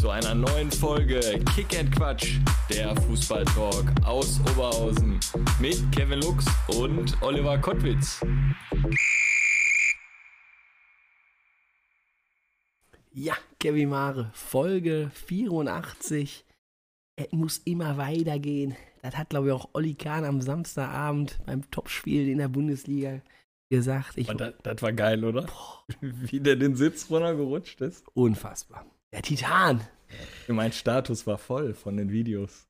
Zu einer neuen Folge Kick and Quatsch, der Fußballtalk aus Oberhausen mit Kevin Lux und Oliver Kottwitz. Ja, Kevin Mare, Folge 84. Es muss immer weitergehen. Das hat, glaube ich, auch Olli Kahn am Samstagabend beim Topspiel in der Bundesliga gesagt. Ich, das, das war geil, oder? Wie der den Sitz runtergerutscht ist. unfassbar. Der Titan. Mein Status war voll von den Videos.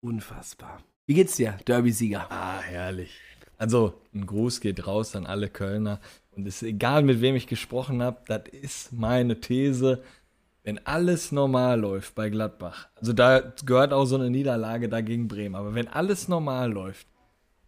Unfassbar. Wie geht's dir, Derby-Sieger? Ah, herrlich. Also, ein Gruß geht raus an alle Kölner. Und es ist egal, mit wem ich gesprochen habe, das ist meine These. Wenn alles normal läuft bei Gladbach, also da gehört auch so eine Niederlage dagegen Bremen, aber wenn alles normal läuft,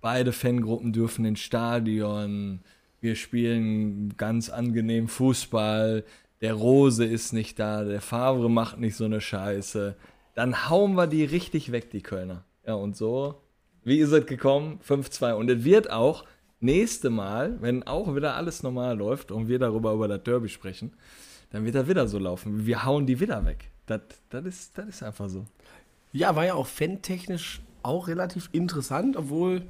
beide Fangruppen dürfen ins Stadion, wir spielen ganz angenehm Fußball, der Rose ist nicht da, der Favre macht nicht so eine Scheiße, dann hauen wir die richtig weg, die Kölner. Ja, und so, wie ist es gekommen? 5-2. Und es wird auch nächste Mal, wenn auch wieder alles normal läuft und wir darüber über das Derby sprechen, dann wird das wieder so laufen. Wir hauen die wieder weg. Das, das, ist, das ist einfach so. Ja, war ja auch fantechnisch auch relativ interessant, obwohl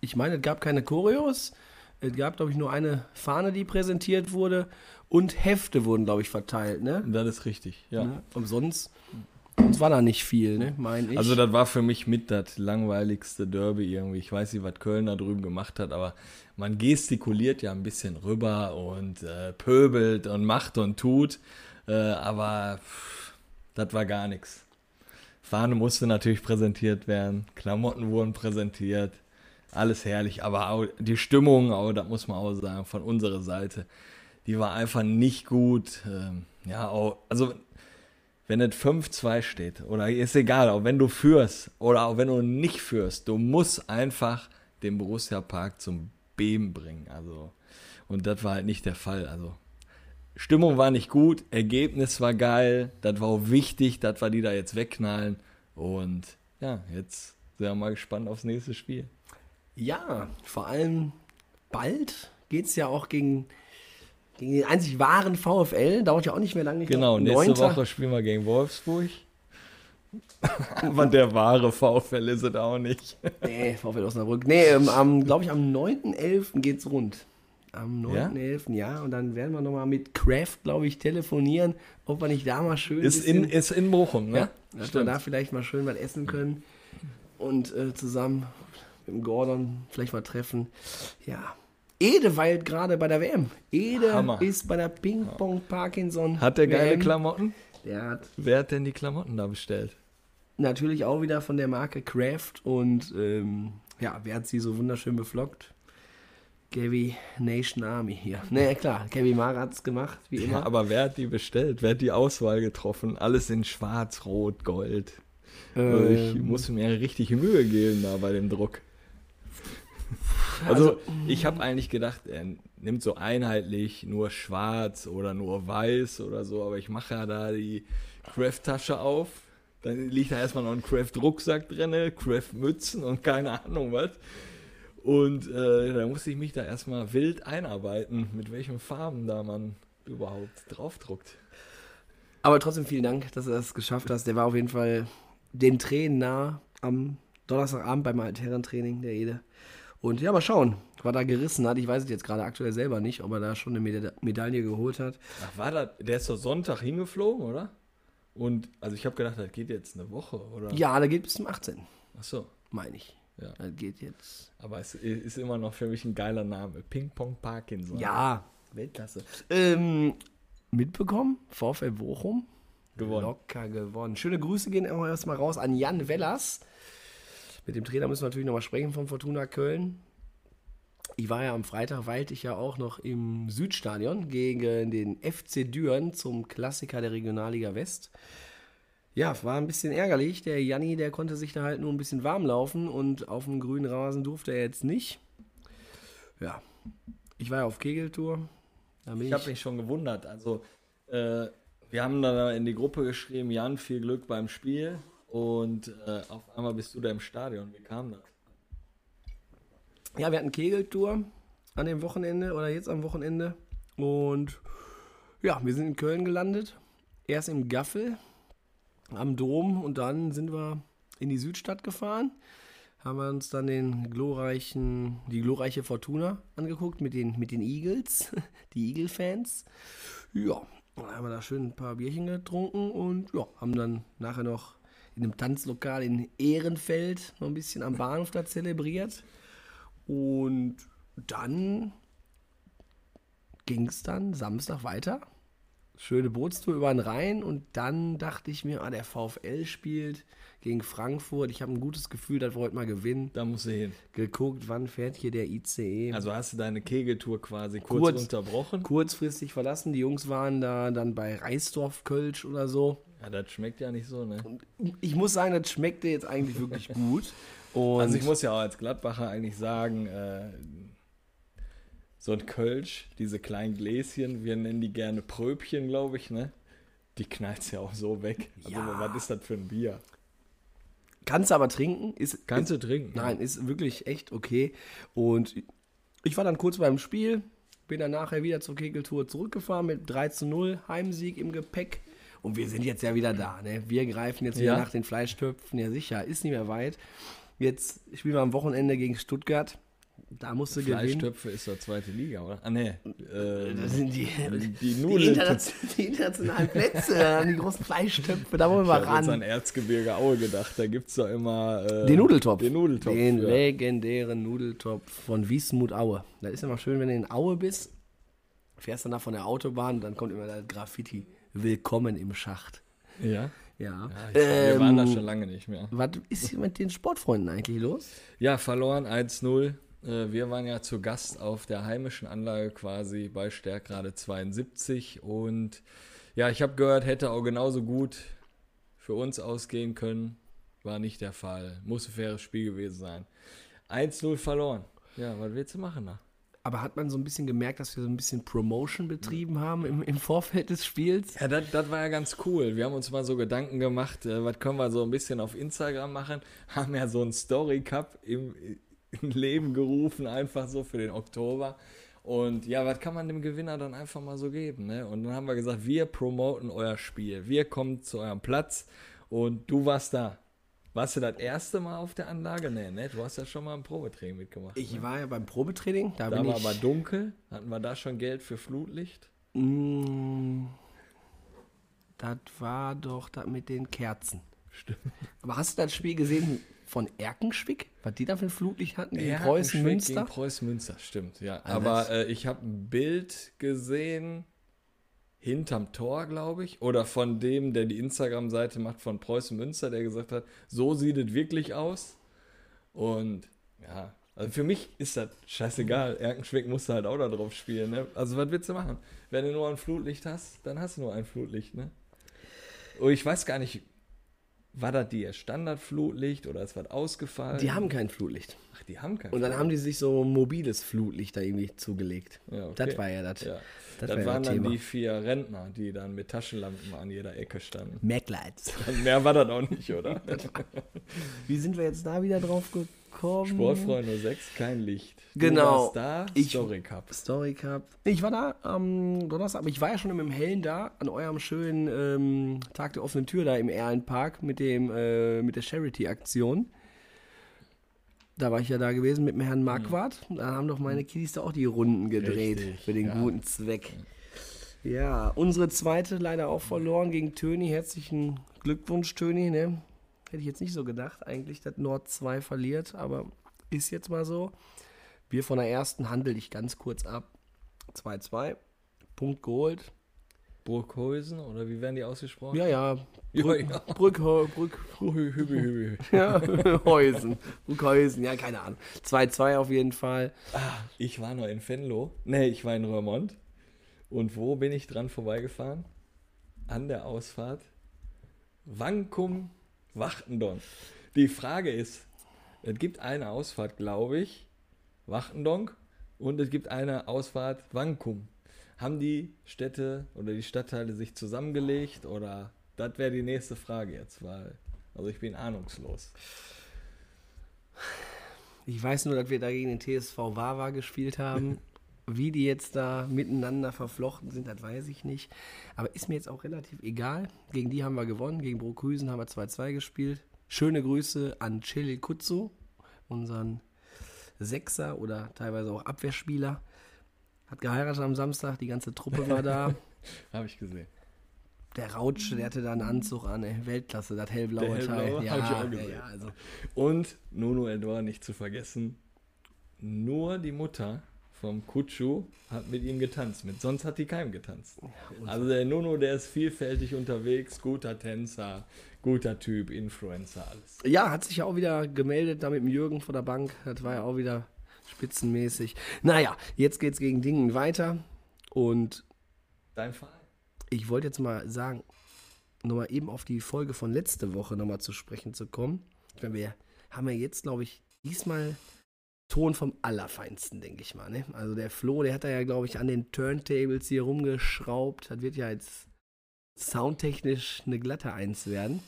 ich meine, es gab keine Choreos. Es gab, glaube ich, nur eine Fahne, die präsentiert wurde und Hefte wurden, glaube ich, verteilt, ne? Das ist richtig, ja. Ne? Und sonst, war da nicht viel, ne? Meine ich. Also das war für mich mit das langweiligste Derby irgendwie. Ich weiß nicht, was Köln da drüben gemacht hat, aber man gestikuliert ja ein bisschen rüber und äh, pöbelt und macht und tut, äh, aber pff, das war gar nichts. Fahne musste natürlich präsentiert werden, Klamotten wurden präsentiert, alles herrlich, aber auch die Stimmung, auch, das muss man auch sagen, von unserer Seite, die war einfach nicht gut. Ähm, ja, auch, also wenn es 5-2 steht, oder ist egal, auch wenn du führst oder auch wenn du nicht führst, du musst einfach den Borussia Park zum Beben bringen. Also, und das war halt nicht der Fall. Also, Stimmung war nicht gut, Ergebnis war geil, das war auch wichtig, dass wir die da jetzt wegknallen. Und ja, jetzt sind wir mal gespannt aufs nächste Spiel. ja, vor allem bald geht es ja auch gegen, gegen den einzig wahren VfL. Dauert ja auch nicht mehr lange. Genau, nächste 9.. Woche spielen wir gegen Wolfsburg. Aber der wahre VfL ist es auch nicht. Nee, VfL Osnabrück. Nee, ähm, am, glaube ich, am 9.11. geht's rund. Am Ja? 9.11. Ja? und dann werden wir nochmal mit Kraft, glaube ich, telefonieren, ob wir nicht da mal schön Ist in, ist in Bochum, ne? ja, dass wir da vielleicht mal schön was essen können und äh, zusammen mit dem Gordon vielleicht mal treffen. Ja. Ede weilt gerade bei der WM. Ede Hammer. ist bei der Ping-Pong Parkinson. Hat der geile WM. Klamotten? Der hat Wer hat denn die Klamotten da bestellt? natürlich auch wieder von der Marke Kraft und ähm, ja, wer hat sie so wunderschön beflockt? Gavi Nation Army hier. Naja, klar, Gavi Mara hat's gemacht, wie Ja, immer. aber wer hat die bestellt? Wer hat die Auswahl getroffen? Alles in schwarz, rot, gold. Also ich Ähm, muss mir richtig Mühe geben da bei dem Druck. Also ich habe eigentlich gedacht, er nimmt so einheitlich nur schwarz oder nur weiß oder so, aber ich mache ja da die Craft-Tasche auf. Dann liegt da erstmal noch ein Craft-Rucksack drin, Craft-Mützen und keine Ahnung was. Und äh, da musste ich mich da erstmal wild einarbeiten, mit welchen Farben da man überhaupt draufdruckt. Aber trotzdem vielen Dank, dass du das geschafft hast. Der war auf jeden Fall den Tränen nah am Donnerstagabend beim Altherrentraining der Ede. Und ja, mal schauen, was er gerissen hat. Ich weiß es jetzt gerade aktuell selber nicht, ob er da schon eine Meda Medaille geholt hat. Ach, war das? Der ist doch Sonntag hingeflogen, oder? Und also ich habe gedacht, das geht jetzt eine Woche, oder? Ja, der geht bis zum 18. Ach so. meine ich. Ja. Das geht jetzt. Aber es ist immer noch für mich ein geiler Name. Ping Pong Parkinson. Ja, Weltklasse. Ähm, mitbekommen? VfL Bochum? Gewonnen. Locker gewonnen. Schöne Grüße gehen erstmal raus an Jan Wellers. Mit dem Trainer müssen wir natürlich nochmal sprechen von Fortuna Köln. Ich war ja am Freitag, weilte ich ja auch noch im Südstadion gegen den FC Düren zum Klassiker der Regionalliga West. Ja, war ein bisschen ärgerlich. Der Janni, der konnte sich da halt nur ein bisschen warm laufen und auf dem grünen Rasen durfte er jetzt nicht. Ja, Ich war ja auf Kegeltour. Bin Ich habe mich schon gewundert. Also, äh, wir haben da in die Gruppe geschrieben, Jan, viel Glück beim Spiel. Und äh, auf einmal bist du da im Stadion. Wie kam das? Ja, wir hatten Kegeltour an dem Wochenende oder jetzt am Wochenende. Und ja, wir sind in Köln gelandet. Erst im Gaffel am Dom und dann sind wir in die Südstadt gefahren. Haben wir uns dann den glorreichen, die glorreiche Fortuna angeguckt mit den, mit den Eagles, die Eagle-Fans. Ja, dann haben wir da schön ein paar Bierchen getrunken und ja, haben dann nachher noch in einem Tanzlokal in Ehrenfeld noch ein bisschen am Bahnhof da zelebriert. Und dann ging es dann Samstag weiter. Schöne Bootstour über den Rhein und dann dachte ich mir, ah, der VfL spielt gegen Frankfurt. Ich habe ein gutes Gefühl, dass wir heute mal gewinnen. Da musst du hin. Geguckt, wann fährt hier der ICE. Also hast du deine Kegeltour quasi kurz, Kurz. unterbrochen? kurzfristig verlassen. Die Jungs waren da dann bei Reisdorf Kölsch oder so. Ja, das schmeckt ja nicht so, ne? Ich muss sagen, das schmeckte jetzt eigentlich wirklich gut. Und Also ich muss ja auch als Gladbacher eigentlich sagen, äh, so ein Kölsch, diese kleinen Gläschen, wir nennen die gerne Pröbchen, glaube ich, ne? Die knallt's ja auch so weg. Also Ja. was ist das für ein Bier? kannst du aber trinken. Ist, Kannst ist, du trinken? Nein, ist wirklich echt okay. Und ich war dann kurz beim Spiel, bin dann nachher wieder zur Kegeltour zurückgefahren mit 3 zu 0 Heimsieg im Gepäck. Und wir sind jetzt ja wieder da. Ne? Wir greifen jetzt wieder Ja. nach den Fleischtöpfen. Ja, sicher, ist nicht mehr weit. Jetzt spielen wir am Wochenende gegen Stuttgart. Da musst du gewinnen. Fleischtöpfe ist doch zweite Liga, oder? Ah, ne. Äh, Das sind die, die die, Nudeln. internation- die internationalen Plätze, die großen Fleischtöpfe, da wollen wir Ich habe jetzt an ran. Erzgebirge Aue gedacht. Da gibt es doch immer. Äh, Den Nudeltopf. Den Nudeltopf. Den ja. legendären Nudeltopf von Wiesmut Aue. Da ist immer schön, wenn du in Aue bist, fährst dann da von der Autobahn, dann kommt immer das Graffiti. Willkommen im Schacht. Ja. Ja. ja ich, wir waren da Ähm, schon lange nicht mehr. Was ist hier mit den Sportfreunden eigentlich los? Ja, verloren 1-0. Äh, Wir waren ja zu Gast auf der heimischen Anlage quasi bei Stärkrade 72 und ja, ich habe gehört, hätte auch genauso gut für uns ausgehen können. War nicht der Fall. Muss ein faires Spiel gewesen sein. 1-0 verloren. Ja, was willst du machen da? Aber hat man so ein bisschen gemerkt, dass wir so ein bisschen Promotion betrieben haben im, im Vorfeld des Spiels? Ja, das, war ja ganz cool. Wir haben uns mal so Gedanken gemacht, äh, was können wir so ein bisschen auf Instagram machen. Haben ja so einen Story Cup im, im Leben gerufen, einfach so für den Oktober. Und ja, was kann man dem Gewinner dann einfach mal so geben? Ne? Und dann haben wir gesagt, wir promoten euer Spiel. Wir kommen zu eurem Platz und du warst da. Warst du das erste Mal auf der Anlage? Nee, ne? Du hast ja schon mal ein Probetraining mitgemacht. Ich war ja beim Probetraining, da, da bin war ich. aber dunkel. Hatten wir da schon Geld für Flutlicht? Mm, das war doch das mit den Kerzen. Stimmt. Aber hast du das Spiel gesehen von Erkenschwick? Was die da für ein Flutlicht hatten gegen Ja, Preußen Schwenk Münster? Gegen Preußen Münster, stimmt, ja. Also Aber das- äh, ich habe ein Bild gesehen hinterm Tor, glaube ich, oder von dem, der die Instagram-Seite macht von Preußen Münster, der gesagt hat, so sieht es wirklich aus. Und ja, also für mich ist das scheißegal. Erkenschwick musst du halt auch da drauf spielen. Ne? Also was willst du machen? Wenn du nur ein Flutlicht hast, dann hast du nur ein Flutlicht. Ne? Und ich weiß gar nicht, war das die Standardflutlicht oder ist was ausgefallen? Die haben kein Flutlicht. Ach, die haben kein Und dann haben die sich so ein mobiles Flutlicht da irgendwie zugelegt. Ja, okay. Das war ja das. Ja. Das Das, war ja waren das dann Thema. die vier Rentner, die dann mit Taschenlampen an jeder Ecke standen. Maglights. Mehr war das auch nicht, oder? Wie sind wir jetzt da wieder drauf gekommen? Sportfreunde 06, kein Licht. Genau. Du warst da, Ich- Story Cup. Story Cup. Ich war da am Donnerstag, aber ich war ja schon im Hellen da, an eurem schönen ähm, Tag der offenen Tür da im Erlenpark mit, dem, äh, mit der Charity-Aktion. Da war ich ja da gewesen mit dem Herrn Marquardt. Da haben doch meine Kiddies da auch die Runden gedreht Richtig, für den ja. guten Zweck. Ja, unsere zweite leider auch verloren gegen Töni. Herzlichen Glückwunsch, Töni. Ne? Hätte ich jetzt nicht so gedacht, eigentlich, dass Nord 2 verliert, aber ist jetzt mal so. Wir von der ersten handel ich ganz kurz ab. 2-2. Punkt geholt. Burghäusen, oder wie werden die ausgesprochen? Ja, ja. Brück, ja. Brück, Brück, ja, Häusen. Brückhäusen, ja, keine Ahnung. 2-2 auf jeden Fall. Ich war noch in Venlo. Nee, ich war in Röhrmond. Und wo bin ich dran vorbeigefahren? An der Ausfahrt. Wankum, Wachtendonk. Die Frage ist, es gibt eine Ausfahrt, glaube ich, Wachtendonk und es gibt eine Ausfahrt Wankum. Haben die Städte oder die Stadtteile sich zusammengelegt oder das wäre die nächste Frage jetzt, weil also ich bin ahnungslos. Ich weiß nur, dass wir da gegen den TSV Wawa gespielt haben. Wie die jetzt da miteinander verflochten sind, das weiß ich nicht. Aber ist mir jetzt auch relativ egal. Gegen die haben wir gewonnen. Gegen Brokhüsen haben wir 2-2 gespielt. Schöne Grüße an Chili Kutzo, unseren Sechser oder teilweise auch Abwehrspieler. Hat geheiratet am Samstag, die ganze Truppe war da. Habe ich gesehen. Der Rautsche, der hatte da einen Anzug an, ey. Weltklasse, das hellblaue Der hellblaue, Teil. hab ich auch ja, gesehen. ja, also. Und Nuno Edouard nicht zu vergessen, nur die Mutter vom Kutschu hat mit ihm getanzt. Mit sonst hat die keinem getanzt. Also der Nuno, der ist vielfältig unterwegs, guter Tänzer, guter Typ, Influencer, alles. Ja, hat sich ja auch wieder gemeldet da mit dem Jürgen von der Bank. Das war ja auch wieder spitzenmäßig. Naja, jetzt geht's gegen Dingen weiter. Und Dein Verein? ich wollte jetzt mal sagen, nochmal eben auf die Folge von letzte Woche nochmal zu sprechen zu kommen. Ich meine, wir haben ja jetzt, glaube ich, diesmal Ton vom Allerfeinsten, denke ich mal. Ne? Also der Flo, der hat da ja, glaube ich, an den Turntables hier rumgeschraubt. Das wird ja jetzt soundtechnisch eine glatte Eins werden.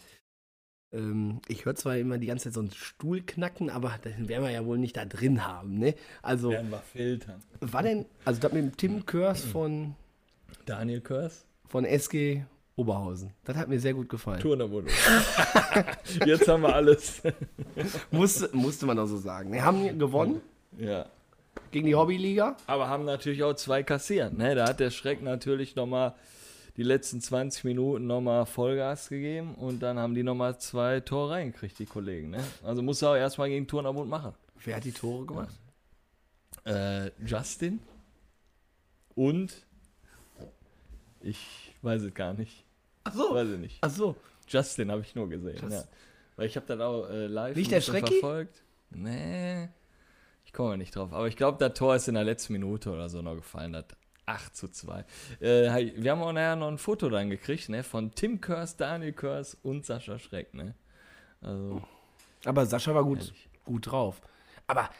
Ähm, ich höre zwar immer die ganze Zeit so einen Stuhl knacken, aber den werden wir ja wohl nicht da drin haben. Ne? Also, Werden wir filtern. war denn, also das mit dem Tim Körs von, Daniel Körs? von SG Oberhausen, das hat mir sehr gut gefallen. Turnerwohnung. Jetzt haben wir alles. Musste, musste man auch so sagen. Wir haben gewonnen ja. gegen die Hobbyliga. Aber haben natürlich auch zwei kassiert. Ne? Da hat der Schreck natürlich nochmal die letzten 20 Minuten nochmal Vollgas gegeben und dann haben die nochmal zwei Tore reingekriegt, die Kollegen. Ne? Also muss er auch erstmal gegen Turnerbund machen. Wer hat die Tore gemacht? Äh, Justin und ich weiß es gar nicht. Ach so. Weiß ich nicht. Ach so. Justin habe ich nur gesehen. Ja. Weil ich habe dann auch äh, live Nicht der Schrecki? verfolgt. Nee, ich komme nicht drauf. Aber ich glaube, das Tor ist in der letzten Minute oder so noch gefallen. Das 8 zu 2. Äh, wir haben auch nachher noch ein Foto dann gekriegt, ne? Von Tim Körs, Daniel Körs und Sascha Schreck, ne? Also, Aber Sascha war gut, Ehrlich. gut drauf. Aber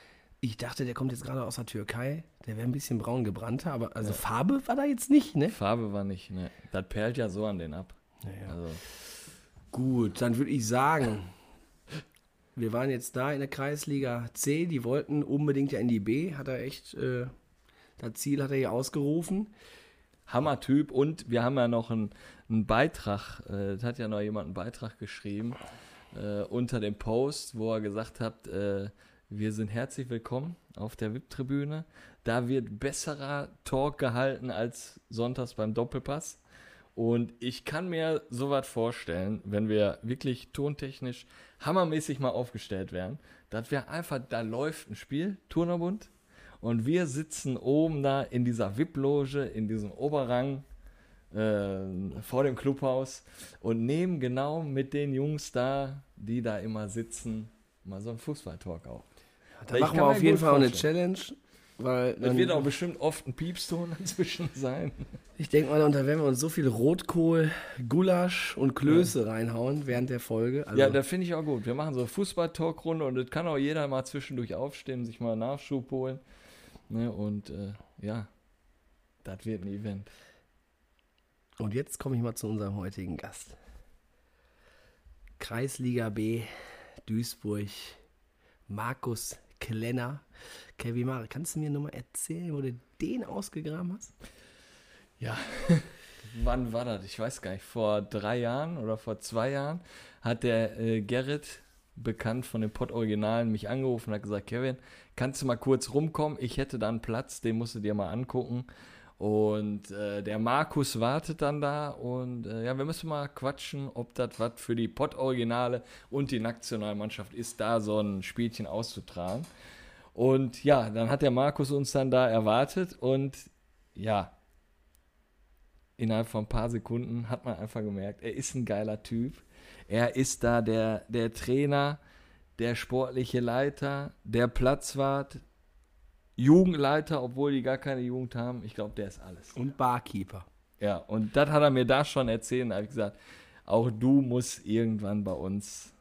ich dachte, der kommt jetzt gerade aus der Türkei. Der wäre ein bisschen braun gebrannter, aber also Farbe war da jetzt nicht, ne? Farbe war nicht, ne? Das perlt ja so an den ab. Naja. Also, Gut, dann würde ich sagen, wir waren jetzt da in der Kreisliga C. Die wollten unbedingt ja in die B. Hat er echt, äh, das Ziel hat er hier ausgerufen. Hammer-Typ und wir haben ja noch einen, einen Beitrag, äh, da hat ja noch jemand einen Beitrag geschrieben äh, unter dem Post, wo er gesagt hat, äh, wir sind herzlich willkommen auf der VIP-Tribüne. Da wird besserer Talk gehalten als sonntags beim Doppelpass. Und ich kann mir sowas vorstellen, wenn wir wirklich tontechnisch hammermäßig mal aufgestellt werden, dass wir einfach, da läuft ein Spiel, Turnerbund, und wir sitzen oben da in dieser VIP-Loge, in diesem Oberrang äh, vor dem Clubhaus und nehmen genau mit den Jungs da, die da immer sitzen, mal so einen Fußball-Talk auf. Da machen wir auf jeden Fall auch eine vorstellen. Challenge. Weil dann, wird auch bestimmt oft ein Piepston dazwischen sein. ich denke mal, und da werden wir uns so viel Rotkohl, Gulasch und Klöße reinhauen während der Folge. Also, Ja, das finde ich auch gut. Wir machen so eine Fußball-Talk-Runde und das kann auch jeder mal zwischendurch aufstehen, sich mal Nachschub holen. Ne, und äh, ja, das wird ein Event. Und jetzt komme ich mal zu unserem heutigen Gast. Kreisliga B, Duisburg, Markus Klenner. Kevin Mare, kannst du mir nochmal erzählen, wo du den ausgegraben hast? Ja, wann war das? Ich weiß gar nicht. Vor drei Jahren oder vor zwei Jahren hat der äh, Gerrit, bekannt von den Pott-Originalen, mich angerufen und hat gesagt, Kevin, kannst du mal kurz rumkommen? Ich hätte da einen Platz, den musst du dir mal angucken. Und äh, der Markus wartet dann da und äh, ja, wir müssen mal quatschen, ob das was für die Pott-Originale und die Nationalmannschaft ist, da so ein Spielchen auszutragen. Und ja, dann hat der Markus uns dann da erwartet und ja, innerhalb von ein paar Sekunden hat man einfach gemerkt, er ist ein geiler Typ. Er ist da der, der Trainer, der sportliche Leiter, der Platzwart, Jugendleiter, obwohl die gar keine Jugend haben. Ich glaube, der ist alles. Und Barkeeper. Ja, und das hat er mir da schon erzählt. Da habe ich gesagt, auch du musst irgendwann bei uns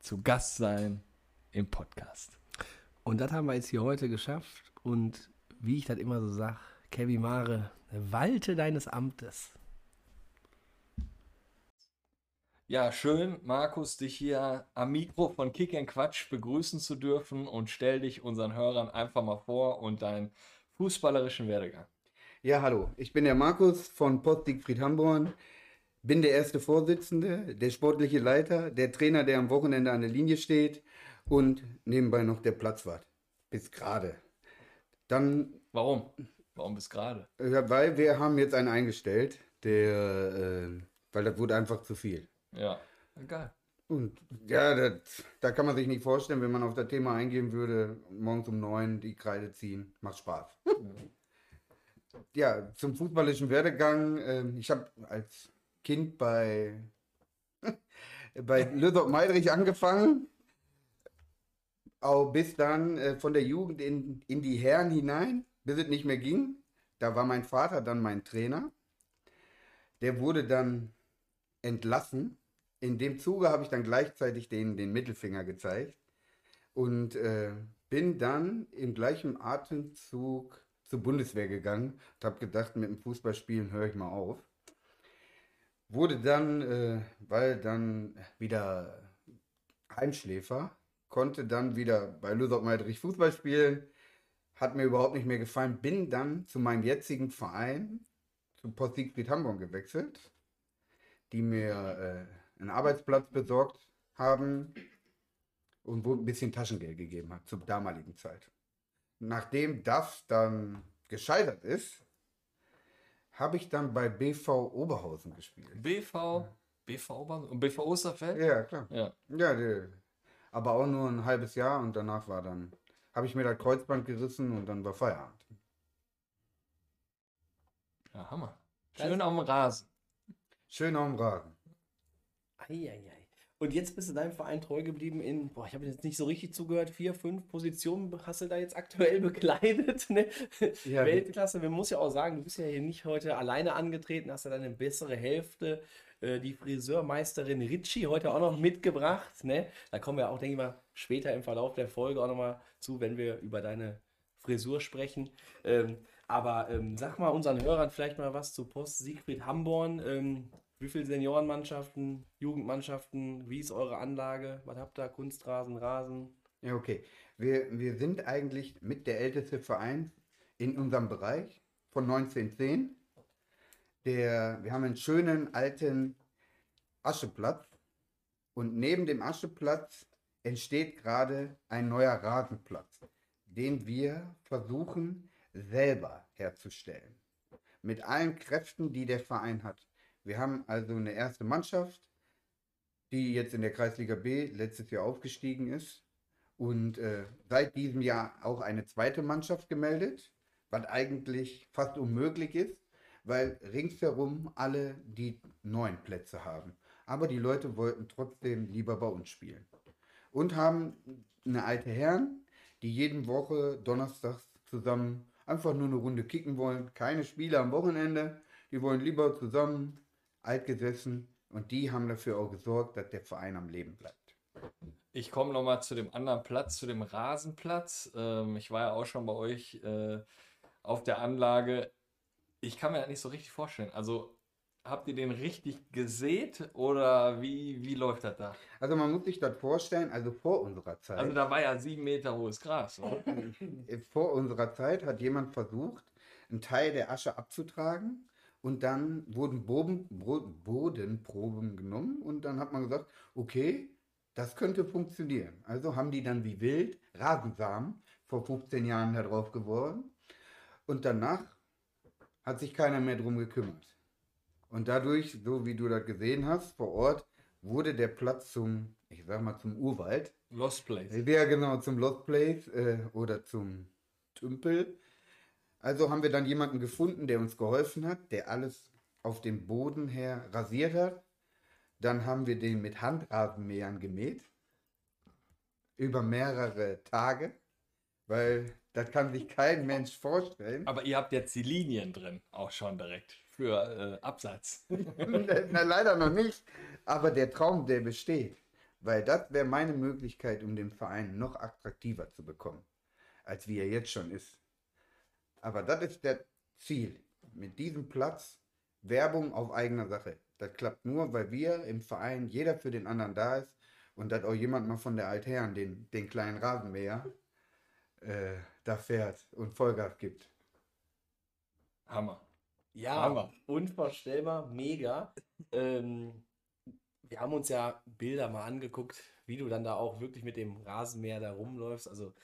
zu Gast sein im Podcast. Und das haben wir jetzt hier heute geschafft. Und wie ich das immer so sage, Kevin Mare, walte deines Amtes. Ja, schön, Markus, dich hier am Mikro von Kick and Quatsch begrüßen zu dürfen und stell dich unseren Hörern einfach mal vor und deinen fußballerischen Werdegang. Ja, hallo, ich bin der Markus von Post Siegfried Hamborn, bin der erste Vorsitzende, der sportliche Leiter, der Trainer, der am Wochenende an der Linie steht und nebenbei noch der Platzwart. Bis gerade. Dann, Warum? Warum bis gerade? äh, weil wir haben jetzt einen eingestellt, der, äh, weil das wurde einfach zu viel. Ja, geil. Und ja, das, da kann man sich nicht vorstellen, wenn man auf das Thema eingehen würde, morgens um neun die Kreide ziehen, macht Spaß. ja, zum fußballischen Werdegang. ähm, ich habe als Kind bei, bei Lüdok Meidrich angefangen. Auch bis dann äh, von der Jugend in, in die Herren hinein, bis es nicht mehr ging. Da war mein Vater dann mein Trainer. Der wurde dann entlassen. In dem Zuge habe ich dann gleichzeitig den, den Mittelfinger gezeigt und äh, bin dann im gleichen Atemzug zur Bundeswehr gegangen und habe gedacht, mit dem Fußballspielen höre ich mal auf. Wurde dann, äh, weil dann wieder Heimschläfer, konnte dann wieder bei Lüsok Meidrich Fußball spielen, hat mir überhaupt nicht mehr gefallen, bin dann zu meinem jetzigen Verein, zu Post Siegfried Hamburg gewechselt, die mir äh, einen Arbeitsplatz besorgt haben und wo ein bisschen Taschengeld gegeben hat zur damaligen Zeit. Nachdem das dann gescheitert ist, habe ich dann bei BV Oberhausen gespielt. BV, BV Ober- und BV Osterfeld? Ja, klar. Ja. Ja, die, aber auch nur ein halbes Jahr und danach war dann, habe ich mir das Kreuzband gerissen und dann war Feierabend. Ja, Hammer. Schön auf dem Rasen. Schön auf dem Rasen. Eieiei. Und jetzt bist du deinem Verein treu geblieben in, boah, ich habe jetzt nicht so richtig zugehört, vier, fünf Positionen hast du da jetzt aktuell bekleidet. Ne? Ja, Weltklasse. Man muss ja auch sagen, du bist ja hier nicht heute alleine angetreten, hast ja deine bessere Hälfte, äh, die Friseurmeisterin Ritchie, heute auch noch mitgebracht. Ne? Da kommen wir auch, denke ich mal, später im Verlauf der Folge auch nochmal zu, wenn wir über deine Frisur sprechen. Ähm, aber ähm, sag mal unseren Hörern vielleicht mal was zu Post Siegfried Hamborn. Ähm, wie viele Seniorenmannschaften, Jugendmannschaften, wie ist eure Anlage? Was habt ihr? Kunstrasen, Rasen? Ja, okay. Wir, wir sind eigentlich mit der älteste Verein in unserem Bereich von 1910. Der, wir haben einen schönen alten Ascheplatz und neben dem Ascheplatz entsteht gerade ein neuer Rasenplatz, den wir versuchen selber herzustellen. Mit allen Kräften, die der Verein hat. Wir haben also eine erste Mannschaft, die jetzt in der Kreisliga B letztes Jahr aufgestiegen ist und äh, seit diesem Jahr auch eine zweite Mannschaft gemeldet, was eigentlich fast unmöglich ist, weil ringsherum alle die neun Plätze haben. Aber die Leute wollten trotzdem lieber bei uns spielen. Und haben eine alte Herren, die jeden Woche donnerstags zusammen einfach nur eine Runde kicken wollen. Keine Spiele am Wochenende. Die wollen lieber zusammen altgesessen und die haben dafür auch gesorgt, dass der Verein am Leben bleibt. Ich komme nochmal zu dem anderen Platz, zu dem Rasenplatz. Ähm, ich war ja auch schon bei euch äh, auf der Anlage. Ich kann mir das nicht so richtig vorstellen. Also habt ihr den richtig gesät oder wie, wie läuft das da? Also man muss sich das vorstellen, also vor unserer Zeit. Also da war ja sieben Meter hohes Gras. Oder? vor unserer Zeit hat jemand versucht, einen Teil der Asche abzutragen und dann wurden Boden, Bo- Bodenproben genommen und dann hat man gesagt, okay, das könnte funktionieren. Also haben die dann wie wild Rasensamen vor 15 Jahren da drauf geworfen und danach hat sich keiner mehr drum gekümmert. Und dadurch, so wie du das gesehen hast, vor Ort, wurde der Platz zum, ich sag mal, zum Urwald. Lost Place. Ja, genau, zum Lost Place äh, oder zum Tümpel. Also haben wir dann jemanden gefunden, der uns geholfen hat, der alles auf dem Boden her rasiert hat. Dann haben wir den mit Handrasenmähern gemäht. Über mehrere Tage. Weil das kann sich kein Mensch vorstellen. Aber ihr habt jetzt die Linien drin, auch schon direkt für äh, Absatz. Na, leider noch nicht. Aber der Traum, der besteht. Weil das wäre meine Möglichkeit, um den Verein noch attraktiver zu bekommen, als wie er jetzt schon ist. Aber das ist der Ziel. Mit diesem Platz Werbung auf eigener Sache. Das klappt nur, weil wir im Verein, jeder für den anderen da ist und dass auch jemand mal von der Altherren den, den kleinen Rasenmäher äh, da fährt und Vollgas gibt. Hammer. Ja, Hammer. unvorstellbar, mega. Ähm, wir haben uns ja Bilder mal angeguckt, wie du dann da auch wirklich mit dem Rasenmäher da rumläufst. Also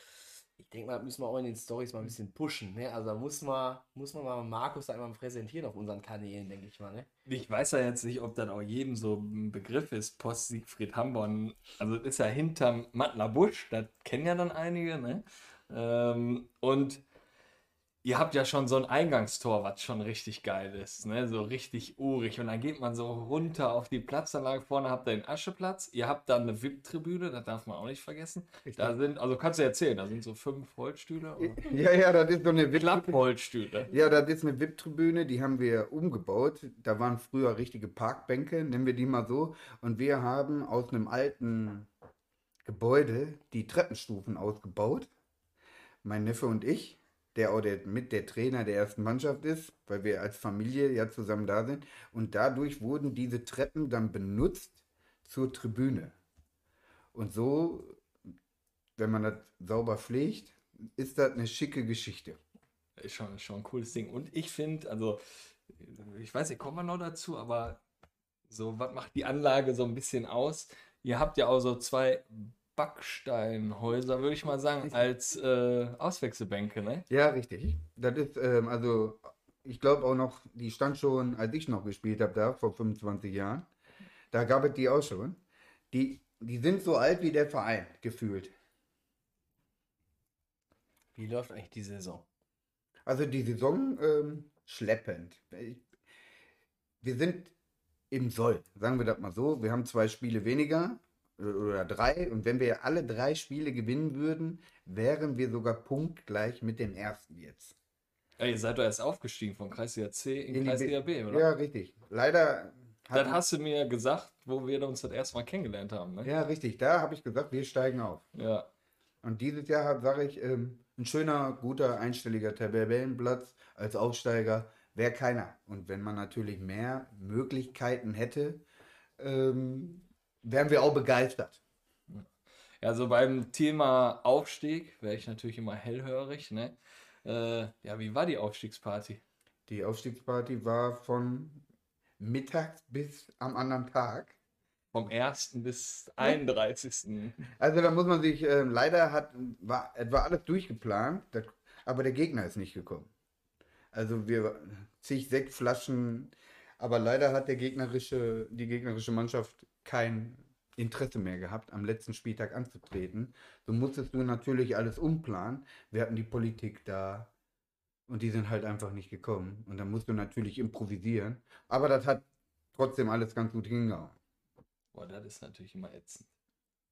ich denke mal, müssen wir auch in den Stories mal ein bisschen pushen. Ne? Also da muss man, muss man mal Markus einmal präsentieren auf unseren Kanälen, denke ich mal. Ne? Ich weiß ja jetzt nicht, ob das auch jedem so ein Begriff ist, Post Siegfried Hamborn. Also das ist ja hinterm Mattler Busch, das kennen ja dann einige, ne? Ähm, und ihr habt ja schon so ein Eingangstor, was schon richtig geil ist, ne? So richtig urig. Und dann geht man so runter auf die Platzanlage. Vorne habt ihr den Ascheplatz. Ihr habt dann eine VIP-Tribüne, das darf man auch nicht vergessen. Da sind, also kannst du erzählen, da sind so fünf Holzstühle. oder? Ja, ja, das ist so eine VIP Klappholzstühle. Ja, das ist eine VIP-Tribüne, die haben wir umgebaut. Da waren früher richtige Parkbänke, nennen wir die mal so. Und wir haben aus einem alten Gebäude die Treppenstufen ausgebaut. Mein Neffe und ich, der auch der, mit der Trainer der ersten Mannschaft ist, weil wir als Familie ja zusammen da sind. Und dadurch wurden diese Treppen dann benutzt zur Tribüne. Und so, wenn man das sauber pflegt, ist das eine schicke Geschichte. Ist schon, schon ein cooles Ding. Und ich finde, also, ich weiß nicht, kommen wir noch dazu, aber so, was macht die Anlage so ein bisschen aus? Ihr habt ja auch so zwei Backsteinhäuser, würde ich mal sagen, als äh, Auswechselbänke, ne? Ja, richtig. Das ist, ähm, also, ich glaube auch noch, die stand schon, als ich noch gespielt habe, da vor 25 Jahren. Da gab es die auch schon. Die, die sind so alt wie der Verein, gefühlt. Wie läuft eigentlich die Saison? Also die Saison ähm, schleppend. Wir sind im Soll, sagen wir das mal so. Wir haben zwei Spiele weniger oder drei. Und wenn wir alle drei Spiele gewinnen würden, wären wir sogar punktgleich mit dem ersten jetzt. Ja, ihr seid doch erst aufgestiegen von Kreisliga C in, In Kreisliga B, oder? Ja, richtig. Leider. Das hast du mir gesagt, wo wir uns das erste Mal kennengelernt haben, ne? Ja, richtig. Da habe ich gesagt, wir steigen auf. Ja. Und dieses Jahr sage ich, ähm, ein schöner, guter, einstelliger Tabellenplatz als Aufsteiger wäre keiner. Und wenn man natürlich mehr Möglichkeiten hätte, ähm, wären wir auch begeistert. Ja, so beim Thema Aufstieg wäre ich natürlich immer hellhörig, ne? Äh, ja, wie war die Aufstiegsparty? Die Aufstiegsparty war von mittags bis am anderen Tag. Vom 1. bis 31. Also da muss man sich, ähm, leider hat, war, war alles durchgeplant, das, aber der Gegner ist nicht gekommen. Also wir zig Sektflaschen, aber leider hat der gegnerische, die gegnerische Mannschaft kein Interesse mehr gehabt, am letzten Spieltag anzutreten. So musstest du natürlich alles umplanen. Wir hatten die Politik da und die sind halt einfach nicht gekommen. Und dann musst du natürlich improvisieren. Aber das hat trotzdem alles ganz gut hingehauen. Boah, das ist natürlich immer ätzend.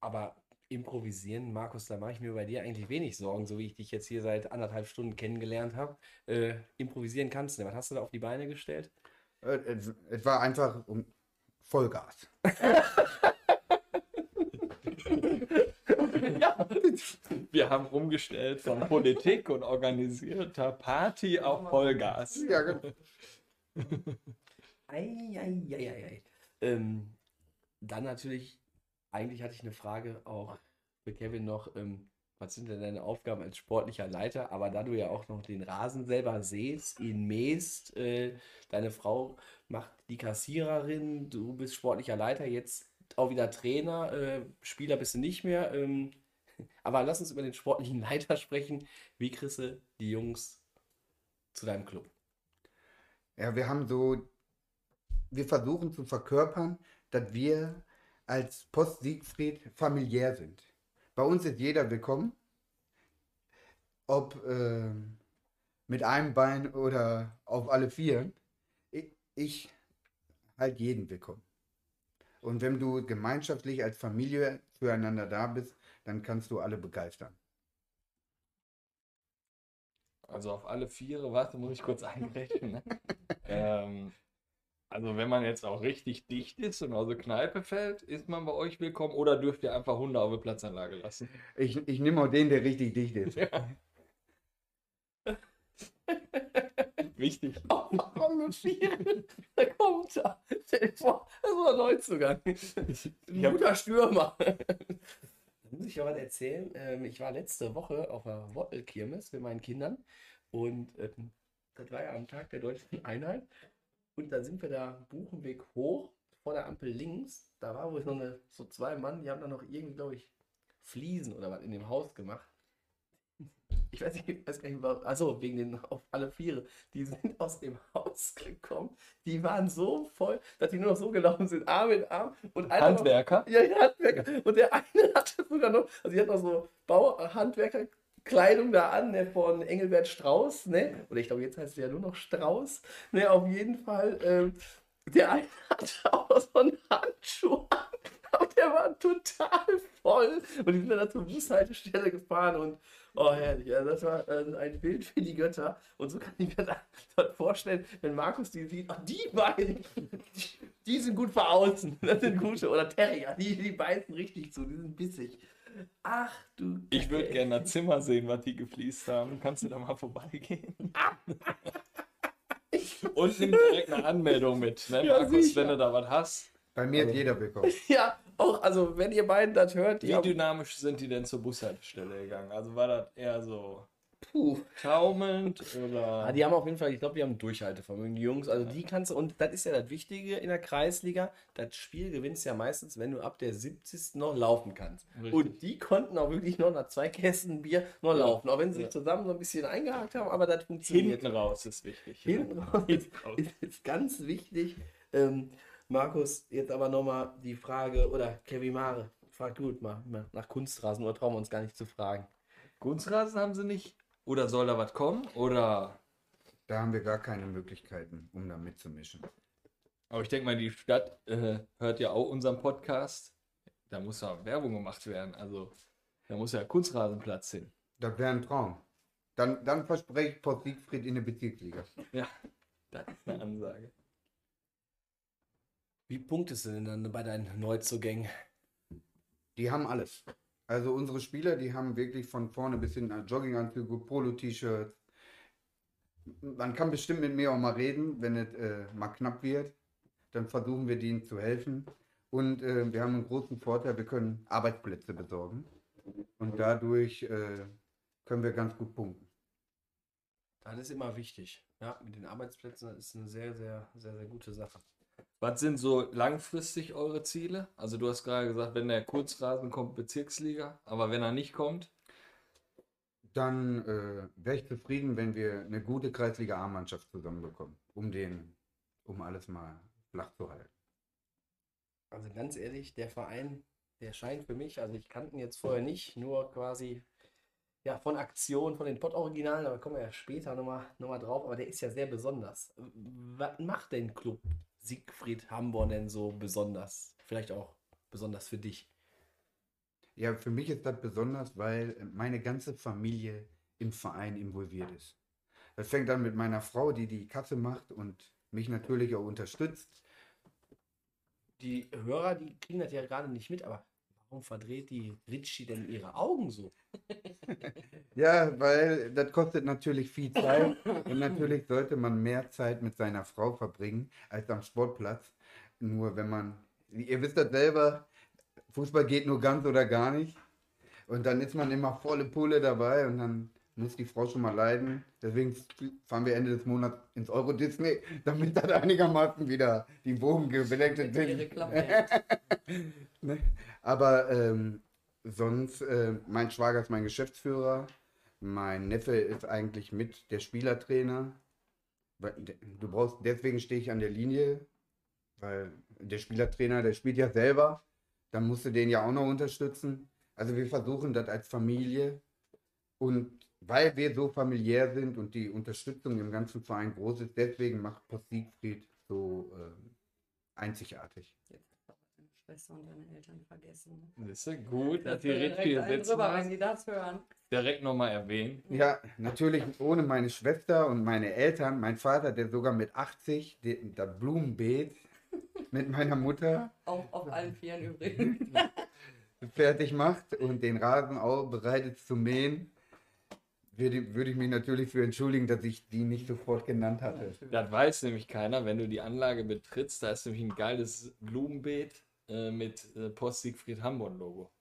Aber improvisieren, Markus, da mache ich mir bei dir eigentlich wenig Sorgen, so wie ich dich jetzt hier seit anderthalb Stunden kennengelernt habe. Äh, improvisieren kannst du. Was hast du da auf die Beine gestellt? Äh, Es, es war einfach um Vollgas. Ja, wir haben umgestellt von Politik und organisierter Party auf Vollgas. Ja, genau. Eieieiei. Ähm, dann natürlich, eigentlich hatte ich eine Frage auch für Kevin noch, ähm, was sind denn deine Aufgaben als sportlicher Leiter? Aber da du ja auch noch den Rasen selber sähst, ihn mähst, äh, deine Frau macht die Kassiererin, du bist sportlicher Leiter, jetzt auch wieder Trainer, äh, Spieler bist du nicht mehr. Ähm, aber lass uns über den sportlichen Leiter sprechen. Wie kriegst du die Jungs zu deinem Club? Ja, wir haben so, wir versuchen zu verkörpern, dass wir als Post Siegfried familiär sind. Bei uns ist jeder willkommen, ob ähm, mit einem Bein oder auf alle Vieren. Ich, halt jeden willkommen. Und wenn du gemeinschaftlich als Familie füreinander da bist, dann kannst du alle begeistern. Also auf alle Viere, warte, muss ich kurz einrechnen. Ne? ähm, also wenn man jetzt auch richtig dicht ist und aus der Kneipe fällt, ist man bei euch willkommen oder dürft ihr einfach Hunde auf der Platzanlage lassen? Ich, ich nehme auch den, der richtig dicht ist. Wichtig. Warum mit vier? Da kommt er. Das war ein Neuzugang. Ein guter Stürmer. Da muss ich ja was erzählen. Ähm, Ich war letzte Woche auf einer Wottelkirmes mit meinen Kindern und ähm, das war ja am Tag der deutschen Einheit. Und da sind wir da Buchenweg hoch, vor der Ampel links. Da war wohl noch eine, so zwei Mann, die haben da noch irgendwie, glaube ich, Fliesen oder was in dem Haus gemacht. Ich weiß nicht, ich weiß gar nicht, warum. Achso, wegen den auf alle Viere. Die sind aus dem Haus gekommen. Die waren so voll, dass die nur noch so gelaufen sind, Arm in Arm. Und Handwerker. ja, ja, Handwerker. Und der eine hatte sogar noch, also die hat noch so Bauhandwerkerkleidung da an, ne, von Engelbert Strauß, ne? Oder ich glaube, jetzt heißt er ja nur noch Strauß. Ne, auf jeden Fall. Ähm, der eine hatte auch noch so einen Handschuh an. Aber der war total voll. Und die sind dann zur Bushaltestelle gefahren und oh herrlich, ja, das war äh, ein Bild für die Götter. Und so kann ich mir das vorstellen, wenn Markus die sieht, ach, die beiden, die, die sind gut für außen. Das sind gute. Oder Terrier, die, die beißen richtig zu, die sind bissig. Ach du. Ich würde gerne das Zimmer sehen, was die gefliest haben. Kannst du da mal vorbeigehen? Und nimm direkt eine Anmeldung mit, ne? Ja, Markus, sicher. wenn du da was hast. Bei mir hat jeder bekommen. Ja, auch, also wenn ihr beiden das hört, Wie dynamisch sind die denn zur Bushaltestelle gegangen? Also war das eher so puh. taumelnd Ja, oder. die haben auf jeden Fall, ich glaube, die haben Durchhaltevermögen, die Jungs. Also die kannst du, und das ist ja das Wichtige in der Kreisliga, das Spiel gewinnst du ja meistens, wenn du ab der 70. noch laufen kannst. Richtig. Und die konnten auch wirklich noch nach zwei Kästen Bier noch laufen, auch wenn sie sich zusammen so ein bisschen eingehakt haben, aber das funktioniert. Hinten raus ist wichtig. Hinten raus ist, ist, ist ganz wichtig. Ähm, Markus, jetzt aber nochmal die Frage, oder Kevin Mare, fragt gut mal, nach Kunstrasen, oder trauen wir uns gar nicht zu fragen. Kunstrasen haben sie nicht. Oder soll da was kommen? Oder. Da haben wir gar keine Möglichkeiten, um da mitzumischen. Aber ich denke mal, die Stadt äh, hört ja auch unseren Podcast. Da muss ja Werbung gemacht werden. Also da muss ja Kunstrasenplatz hin. Das wäre ein Traum. Dann, dann verspreche ich Port Siegfried in der Bezirksliga. Ja, das ist eine Ansage. Wie punktest du denn dann bei deinen Neuzugängen? Die haben alles. Also unsere Spieler, die haben wirklich von vorne bis hinten Jogginganzüge, Polo-T-Shirts. Man kann bestimmt mit mir auch mal reden, wenn es äh, mal knapp wird. Dann versuchen wir denen zu helfen. Und äh, wir haben einen großen Vorteil, wir können Arbeitsplätze besorgen. Und dadurch äh, können wir ganz gut punkten. Das ist immer wichtig. Ja, mit den Arbeitsplätzen ist eine sehr, sehr, sehr, sehr gute Sache. Was sind so langfristig eure Ziele? Also du hast gerade gesagt, wenn der Kurzrasen kommt, Bezirksliga. Aber wenn er nicht kommt, Dann äh, wäre ich zufrieden, wenn wir eine gute Kreisliga A-Mannschaft zusammenbekommen, um den, um alles mal flach zu halten. Also ganz ehrlich, der Verein, der scheint für mich, also ich kannte ihn jetzt vorher nicht, nur quasi ja, von Aktionen, von den Pott-Originalen, aber kommen wir ja später nochmal noch mal drauf, aber der ist ja sehr besonders. Was macht denn Club Siegfried Hamborn denn so besonders? Vielleicht auch besonders für dich. Ja, für mich ist das besonders, weil meine ganze Familie im Verein involviert ist. Das fängt an mit meiner Frau, die die Kasse macht und mich natürlich auch unterstützt. Die Hörer, die kriegen das ja gerade nicht mit, aber warum verdreht die Ritchie denn ihre Augen so? Ja, weil das kostet natürlich viel Zeit und natürlich sollte man mehr Zeit mit seiner Frau verbringen als am Sportplatz. Nur wenn man, ihr wisst das selber, Fußball geht nur ganz oder gar nicht. Und dann ist man immer volle Pulle dabei und dann muss die Frau schon mal leiden. Deswegen fahren wir Ende des Monats ins Euro Disney, damit dann einigermaßen wieder die Wogen geblendet Ihre sind. Ne? Aber ähm, sonst, äh, mein Schwager ist mein Geschäftsführer. Mein Neffe ist eigentlich mit der Spielertrainer. Du brauchst, deswegen stehe ich an der Linie, weil der Spielertrainer, der spielt ja selber. Dann musst du den ja auch noch unterstützen. Also wir versuchen das als Familie. Und weil wir so familiär sind und die Unterstützung im ganzen Verein groß ist, deswegen macht Post Siegfried so ähm, einzigartig. Jetzt hast du deine Schwester und deine Eltern vergessen. ne? ist ja gut, dass Das die einen sitzen drüber, wenn die das hören. Direkt nochmal erwähnen. Ja, natürlich ohne meine Schwester und meine Eltern. Mein Vater, der sogar mit 80 den, das Blumenbeet mit meiner Mutter Auch auf allen Vieren übrigens. fertig macht und den Rasen auch bereitet zu mähen. Würde, würde ich mich natürlich für entschuldigen, dass ich die nicht sofort genannt hatte. Das weiß nämlich keiner, wenn du die Anlage betrittst, da ist nämlich ein geiles Blumenbeet äh, mit äh, Post Siegfried Hamborn Logo.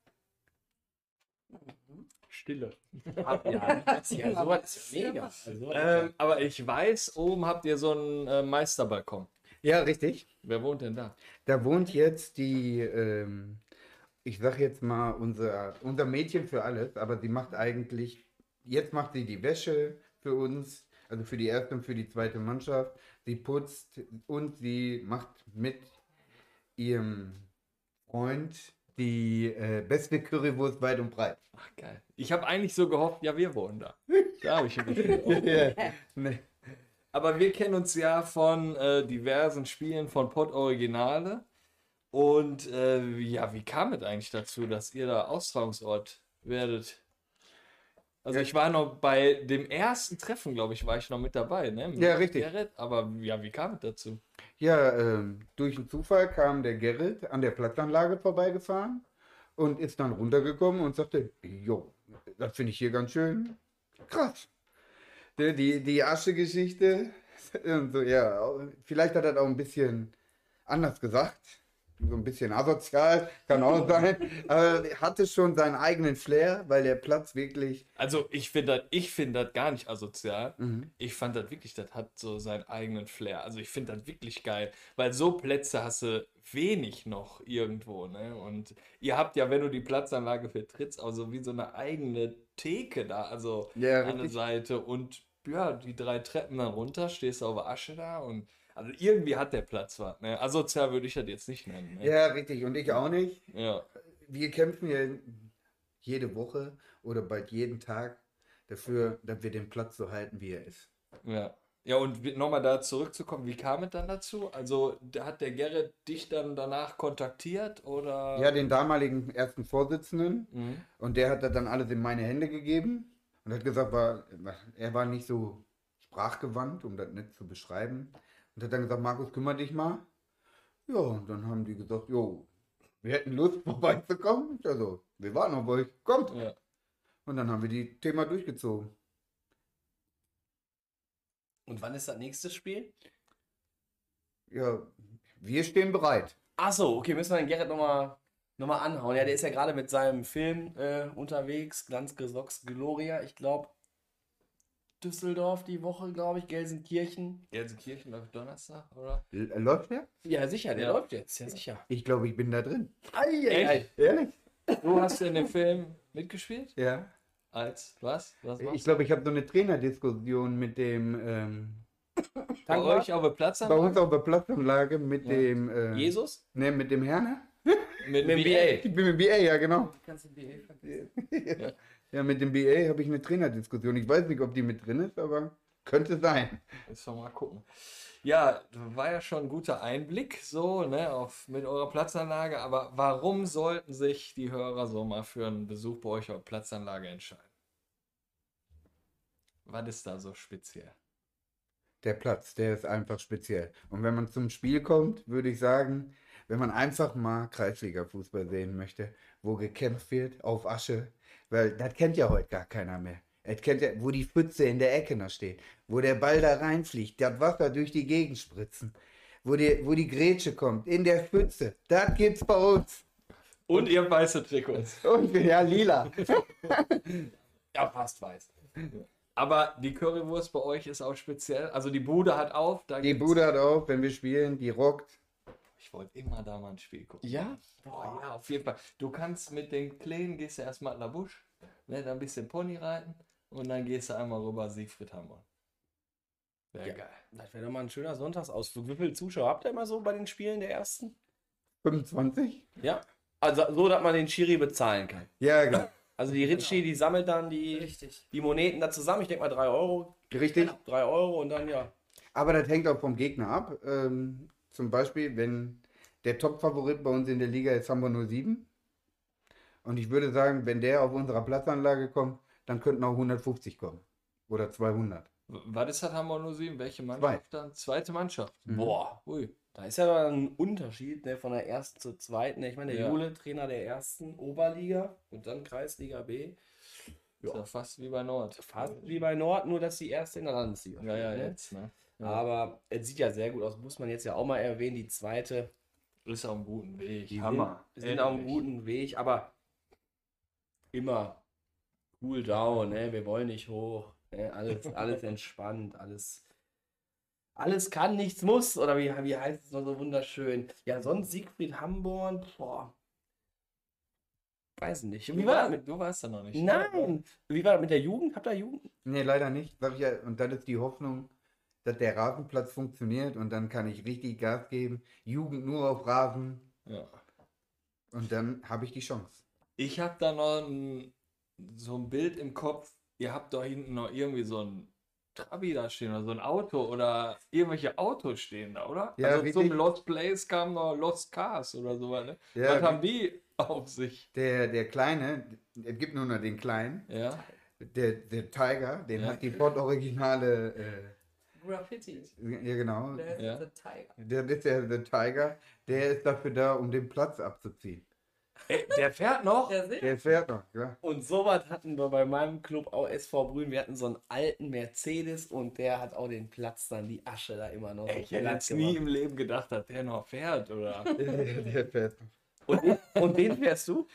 Stille. Ab, ja, ist ja sowas ist mega. Also, Ähm, aber ich weiß, oben habt ihr so einen äh, Meisterbalkon. Ja, richtig. Wer wohnt denn da? Da wohnt jetzt die, ähm, ich sag jetzt mal, unser, unser Mädchen für alles, aber sie macht eigentlich, jetzt macht sie die Wäsche für uns, also für die erste und für die zweite Mannschaft. Sie putzt und sie macht mit ihrem Freund die äh, beste Currywurst weit und breit. Ach, geil. Ich habe eigentlich so gehofft, ja, wir wohnen da. Da habe ich ein bisschen gehofft. nee. Aber wir kennen uns ja von äh, diversen Spielen von Pod Originale. Und äh, ja, wie kam es eigentlich dazu, dass ihr da Austragungsort werdet? Also Ja. ich war noch bei dem ersten Treffen, glaube ich, war ich noch mit dabei, ne? Mit Ja, richtig. Gerrit. Aber ja, wie kam es dazu? Ja, ähm, durch einen Zufall kam der Gerrit an der Platzanlage vorbeigefahren und ist dann runtergekommen und sagte, jo, das finde ich hier ganz schön krass. Die, die, die Asche-Geschichte, und so, ja, vielleicht hat er auch ein bisschen anders gesagt, so ein bisschen asozial, kann auch sein, aber er hatte schon seinen eigenen Flair, weil der Platz wirklich, Also ich finde das, ich finde das gar nicht asozial. Mhm. Ich fand das wirklich, das hat so seinen eigenen Flair. Also ich finde das wirklich geil, weil so Plätze hast du wenig noch irgendwo, ne? Und ihr habt ja, wenn du die Platzanlage vertrittst, auch so wie so eine eigene Theke da, also Ja, an der. Seite und ja, die drei Treppen dann runter, stehst du auf Asche da und also irgendwie hat der Platz was, ne? Asozial würde ich das jetzt nicht nennen, ne? ja, richtig, und ich auch nicht. Ja. wir kämpfen ja jede Woche oder bald jeden Tag dafür, dass wir den Platz so halten, wie er ist. Ja. Ja, und nochmal da zurückzukommen, wie kam es dann dazu? Also, hat der Gerrit dich dann danach kontaktiert oder? Ja, den damaligen ersten Vorsitzenden Mhm. und der hat das dann alles in meine Hände gegeben und hat gesagt, war, er war nicht so sprachgewandt, um das nicht zu beschreiben. Und hat dann gesagt, Markus, kümmere dich mal. Ja, und dann haben die gesagt, jo, wir hätten Lust vorbeizukommen. Also, wir warten auf euch, kommt. Ja. Und dann haben wir die Thema durchgezogen. Und wann ist das nächste Spiel? Ja, wir stehen bereit. Achso, okay, müssen wir den Gerrit nochmal noch mal anhauen. Ja, der ist ja gerade mit seinem Film äh, unterwegs, Glanzgesocks Gloria. Ich glaube, Düsseldorf die Woche, glaube ich, Gelsenkirchen. Gelsenkirchen läuft Donnerstag, oder? L läuft der? Ja, sicher, der Ja. läuft jetzt, ja sicher. Ich glaube, ich bin da drin. Eieiei. Ehrlich? Du hast in dem Film mitgespielt? Ja. Als was? Was Ich glaube, ich habe so eine Trainerdiskussion mit dem, ähm? Bei euch auf der Platz bei uns auf der Platzanlage mit Ja. dem, äh, Jesus? Ne, mit dem Herne. Mit, Mit dem BA. Ich bin mit BA, ja genau. Kannst du BA vergessen. Ja, mit dem BA habe ich eine Trainerdiskussion. Ich weiß nicht, ob die mit drin ist, aber könnte sein. Müssen wir mal gucken. Ja, war ja schon ein guter Einblick so, ne, auf, mit eurer Platzanlage, aber warum sollten sich die Hörer so mal für einen Besuch bei euch auf Platzanlage entscheiden? Was ist da so speziell? Der Platz, der ist einfach speziell. Und wenn man zum Spiel kommt, würde ich sagen, wenn man einfach mal Kreisliga-Fußball sehen möchte, wo gekämpft wird auf Asche, weil das kennt ja heute gar keiner mehr. Es kennt ja, wo die Pfütze in der Ecke noch steht, wo der Ball da reinfliegt, das Wasser durch die Gegend spritzen, wo die, wo die Grätsche kommt, in der Pfütze, das gibt's bei uns. Und ihr weiße Trikots. Und ja, lila. Ja, passt weiß. Aber die Currywurst bei euch ist auch speziell. Also die Bude hat auf. Da Die Bude hat auf, wenn wir spielen, die rockt. Ich wollte immer da mal ein Spiel gucken. Ja? Boah, ja, auf jeden Fall. Du kannst mit den Kleinen, gehst du erstmal in der Busch, ne, dann ein bisschen Pony reiten und dann gehst du einmal rüber Siegfried Hammer. Wäre Ja. geil. Das wäre doch mal ein schöner Sonntagsausflug. Wie viele Zuschauer habt ihr immer so bei den Spielen der ersten? 25? Ja. Also so, dass man den Schiri bezahlen kann. Ja, genau. Also die Ritschi, die sammelt dann die, Richtig. die Moneten da zusammen. Ich denke mal 3 Euro. Richtig. 3 Euro und dann ja. Aber das hängt auch vom Gegner ab. Ähm, zum Beispiel, wenn der Top-Favorit bei uns in der Liga ist Hamburg 07. Und ich würde sagen, wenn der auf unserer Platzanlage kommt, dann könnten auch 150 kommen. Oder 200. W- Was ist das Hamburg 07? Welche Mannschaft dann? Zweite Mannschaft. Mhm. Boah, ui. Da ist ja doch ein Unterschied ne, von der ersten zur zweiten. Ich meine, der Ja. Jule, Trainer der ersten Oberliga und dann Kreisliga B. Ist ja fast wie bei Nord. Fast wie bei Nord, nur dass die erste in der Landesliga. Ja, ja, ne? jetzt, ne? Ja. Aber es sieht ja sehr gut aus, muss man jetzt ja auch mal erwähnen. Die zweite, Ist auf einem guten Weg. die Hammer. sind, sind auf einem guten Weg, aber immer cool down, ne? wir wollen nicht hoch. Ne? Alles, alles entspannt, alles. Alles kann, nichts muss, oder wie, wie heißt es noch so wunderschön? Ja, sonst Siegfried Hamborn, boah. Weiß nicht. Wie Du, war das war, mit. du warst da noch nicht. Nein! Wie war das mit der Jugend? Habt ihr Jugend? Nee, leider nicht. Sag ich ja, und dann ist die Hoffnung, dass der Rasenplatz funktioniert und dann kann ich richtig Gas geben. Jugend nur auf Rasen Ja. und dann habe ich die Chance. Ich habe da noch ein, so ein Bild im Kopf. Ihr habt da hinten noch irgendwie so ein Trabi da stehen oder so ein Auto oder irgendwelche Autos stehen da, oder? Ja, also zum. Lost Place kam noch Lost Cars oder sowas, ne? Ja, Was haben die auf sich? Der, der Kleine, es gibt nur noch den Kleinen, Ja. der, der Tiger, den Ja. hat die Ford Originale, äh, Graffiti. ja genau, Der ist Ja. der Tiger. der ist der, der Tiger, der ist dafür da, um den Platz abzuziehen. Ey, der fährt noch? Der. Der fährt noch, ja. Und sowas hatten wir bei meinem Club auch SV Brünn. Wir hatten so einen alten Mercedes und der hat auch den Platz dann, die Asche da immer noch. Ey, ich hätte jetzt nie im Leben gedacht, dass der noch fährt, oder? der fährt noch. Und, den- und den fährst du?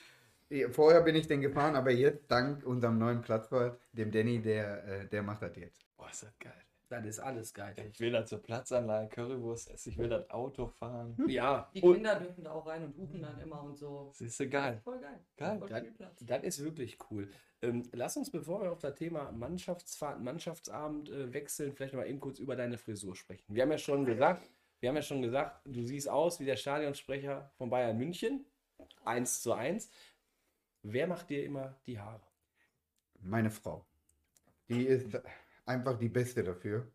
Vorher bin ich den gefahren, aber jetzt, dank unserem neuen Platzwart, dem Danny, der, äh, der macht das jetzt. Boah, ist das geil. Das ist alles geil. Ich will da zur Platzanlage Currywurst essen, ich will das Auto fahren. Ja, Die und Kinder dürfen da auch rein und hupen dann immer und so. Siehst du, geil. Voll geil. Geil. Voll Das, das ist wirklich cool. Ähm, lass uns, bevor wir auf das Thema Mannschaftsfahrt, Mannschaftsabend äh, wechseln, vielleicht noch mal eben kurz über deine Frisur sprechen. Wir haben ja schon gesagt, wir haben ja schon gesagt, du siehst aus wie der Stadionsprecher von Bayern München. Eins zu eins. Wer macht dir immer die Haare? Meine Frau. Die ist einfach die Beste dafür.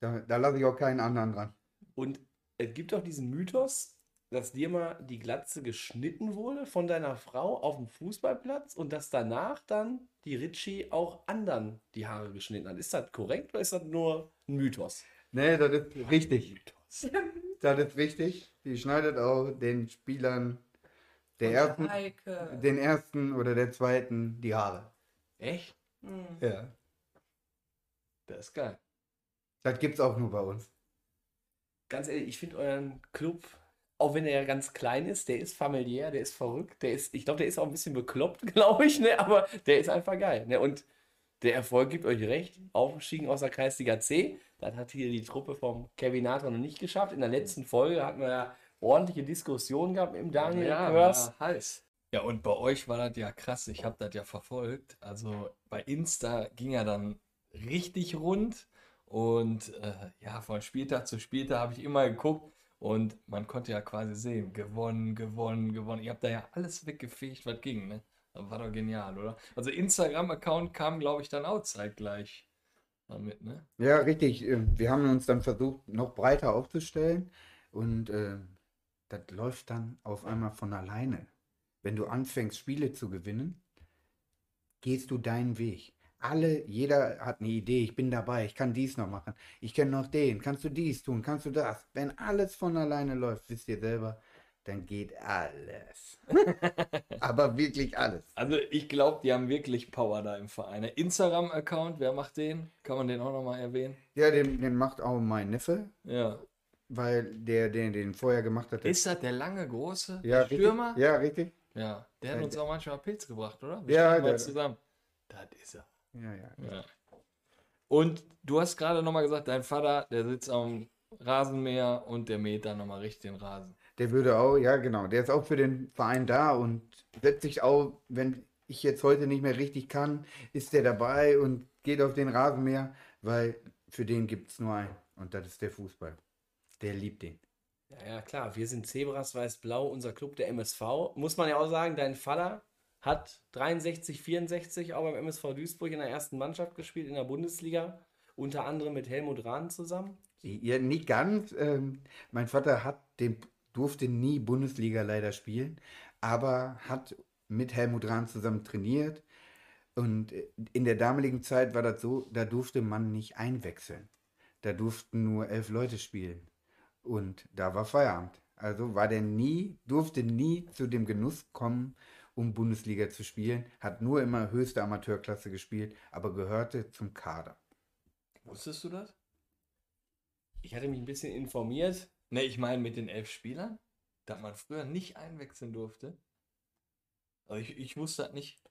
Da, da lasse ich auch keinen anderen dran. Und es gibt auch diesen Mythos, dass dir mal die Glatze geschnitten wurde von deiner Frau auf dem Fußballplatz und dass danach dann die Ritchie auch anderen die Haare geschnitten hat. Ist das korrekt oder ist das nur ein Mythos? Nee, das ist richtig. Das ist wichtig. Die schneidet auch den Spielern der Und ersten, Heike. den ersten oder der zweiten die Haare. Echt? Hm. Ja. Das ist geil. Das gibt's auch nur bei uns. Ganz ehrlich, ich finde euren Club, auch wenn er ja ganz klein ist, der ist familiär, der ist verrückt, der ist, ich glaube, der ist auch ein bisschen bekloppt, glaube ich, ne? aber der ist einfach geil. Ne? Und der Erfolg gibt euch recht. Aufgestiegen aus der Kreisliga C, das hat hier die Truppe vom Kevin Nathan noch nicht geschafft. In der letzten Folge hatten wir ja ordentliche Diskussionen gehabt mit dem Daniel ja, Körs. war heiß. Ja, und bei euch war das ja krass. Ich habe das ja verfolgt. Also bei Insta ging ja dann richtig rund. Und äh, ja, von Spieltag zu Spieltag habe ich immer geguckt. Und man konnte ja quasi sehen, gewonnen, gewonnen, gewonnen. Ihr habt da ja alles weggefegt, was ging, ne? War doch genial, oder? Also Instagram-Account kam, glaube ich, dann auch zeitgleich damit, ne? Ja, richtig. äh, Wir haben uns dann versucht, noch breiter aufzustellen und äh, das läuft dann auf einmal von alleine. Wenn du anfängst, Spiele zu gewinnen, gehst du deinen Weg. Alle, jeder hat eine Idee, ich bin dabei, ich kann dies noch machen, ich kenne noch den, kannst du dies tun, kannst du das. Wenn alles von alleine läuft, wisst ihr selber, dann geht alles. Aber wirklich alles. Also ich glaube, die haben wirklich Power da im Verein. Der Instagram-Account, wer macht den? Kann man den auch nochmal erwähnen? Ja, den, den macht auch mein Neffe, Ja. weil der, den den vorher gemacht hat, Ist das der lange, große ja, richtig, Stürmer? ja, richtig. Ja, der hat Ja, uns auch manchmal Pilz gebracht, oder? Ja, spielen mal der- zusammen. Das ist er. Ja, ja. Ja. Und du hast gerade nochmal gesagt, dein Vater, der sitzt am Rasenmäher und der mäht dann nochmal richtig den Rasen. Der würde auch, ja genau, der ist auch für den Verein da und setzt sich auch, wenn ich jetzt heute nicht mehr richtig kann, ist der dabei und geht auf den Rasenmäher, weil für den gibt es nur einen und das ist der Fußball. Der liebt den. Ja, ja, klar, wir sind Zebras Weiß-Blau, unser Club der MSV. Muss man ja auch sagen, dein Vater hat 63, 64 auch beim MSV Duisburg in der ersten Mannschaft gespielt, in der Bundesliga. Unter anderem mit Helmut Rahn zusammen. Ja, nicht ganz. Ähm, mein Vater hat den, durfte nie Bundesliga leider spielen, aber hat mit Helmut Rahn zusammen trainiert. Und äh, in der damaligen Zeit war das so, da durfte man nicht einwechseln. Da durften nur elf Leute spielen. Und da war Feierabend. Also war der nie, durfte nie zu dem Genuss kommen um Bundesliga zu spielen. Hat nur immer höchste Amateurklasse gespielt, aber gehörte zum Kader. Wusstest du das? Ich hatte mich ein bisschen informiert. Ne, ich meine mit den elf Spielern, dass man früher nicht einwechseln durfte. Also ich, ich wusste das nicht.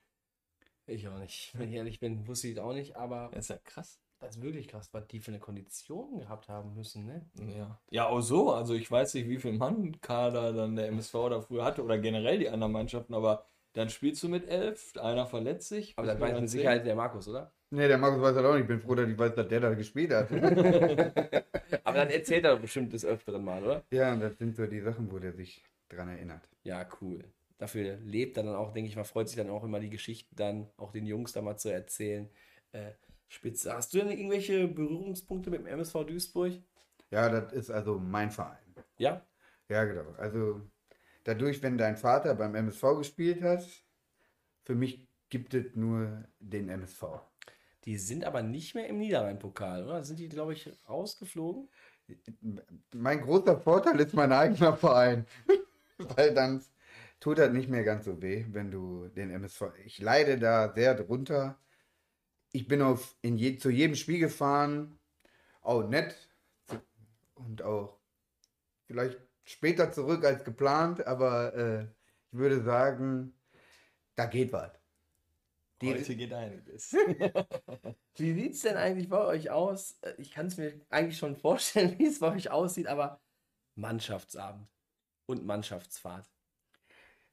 Ich auch nicht. Wenn ich ehrlich bin, wusste ich es auch nicht, aber Das ist ja krass. das ist wirklich krass, was die für eine Kondition gehabt haben müssen, ne? Ja. ja, auch so. Also ich weiß nicht, wie viel Mann-Kader dann der MSV da früher hatte oder generell die anderen Mannschaften, aber dann spielst du mit elf, einer verletzt sich. Aber das wieder mit. Sicherheit der Markus, oder? Nee, der Markus weiß das auch nicht. Ich bin froh, dass ich weiß, dass der da gespielt hat. Aber dann erzählt er bestimmt des Öfteren mal, oder? ja, und das sind so die Sachen, wo der sich dran erinnert. Ja, cool. Dafür lebt er dann auch, denke ich mal, freut sich dann auch immer die Geschichten dann auch den Jungs da mal zu erzählen. Äh, Spitze. Hast du denn irgendwelche Berührungspunkte mit dem MSV Duisburg? Ja, das ist also mein Verein. Ja? Ja, genau. Also dadurch, wenn dein Vater beim MSV gespielt hat, für mich gibt es nur den MSV. Die sind aber nicht mehr im Niederrhein-Pokal, oder? Sind die, glaube ich, rausgeflogen? Mein großer Vorteil ist mein eigener Verein. Weil dann tut das nicht mehr ganz so weh, wenn du den MSV. Ich leide da sehr drunter. Ich bin auf in je, zu jedem Spiel gefahren, auch nett und auch vielleicht später zurück als geplant, aber äh, ich würde sagen, da geht was. Die, Heute geht einiges. Wie sieht es denn eigentlich bei euch aus? Äh, Ich kann es mir eigentlich schon vorstellen, wie es bei euch aussieht, aber Mannschaftsabend und Mannschaftsfahrt.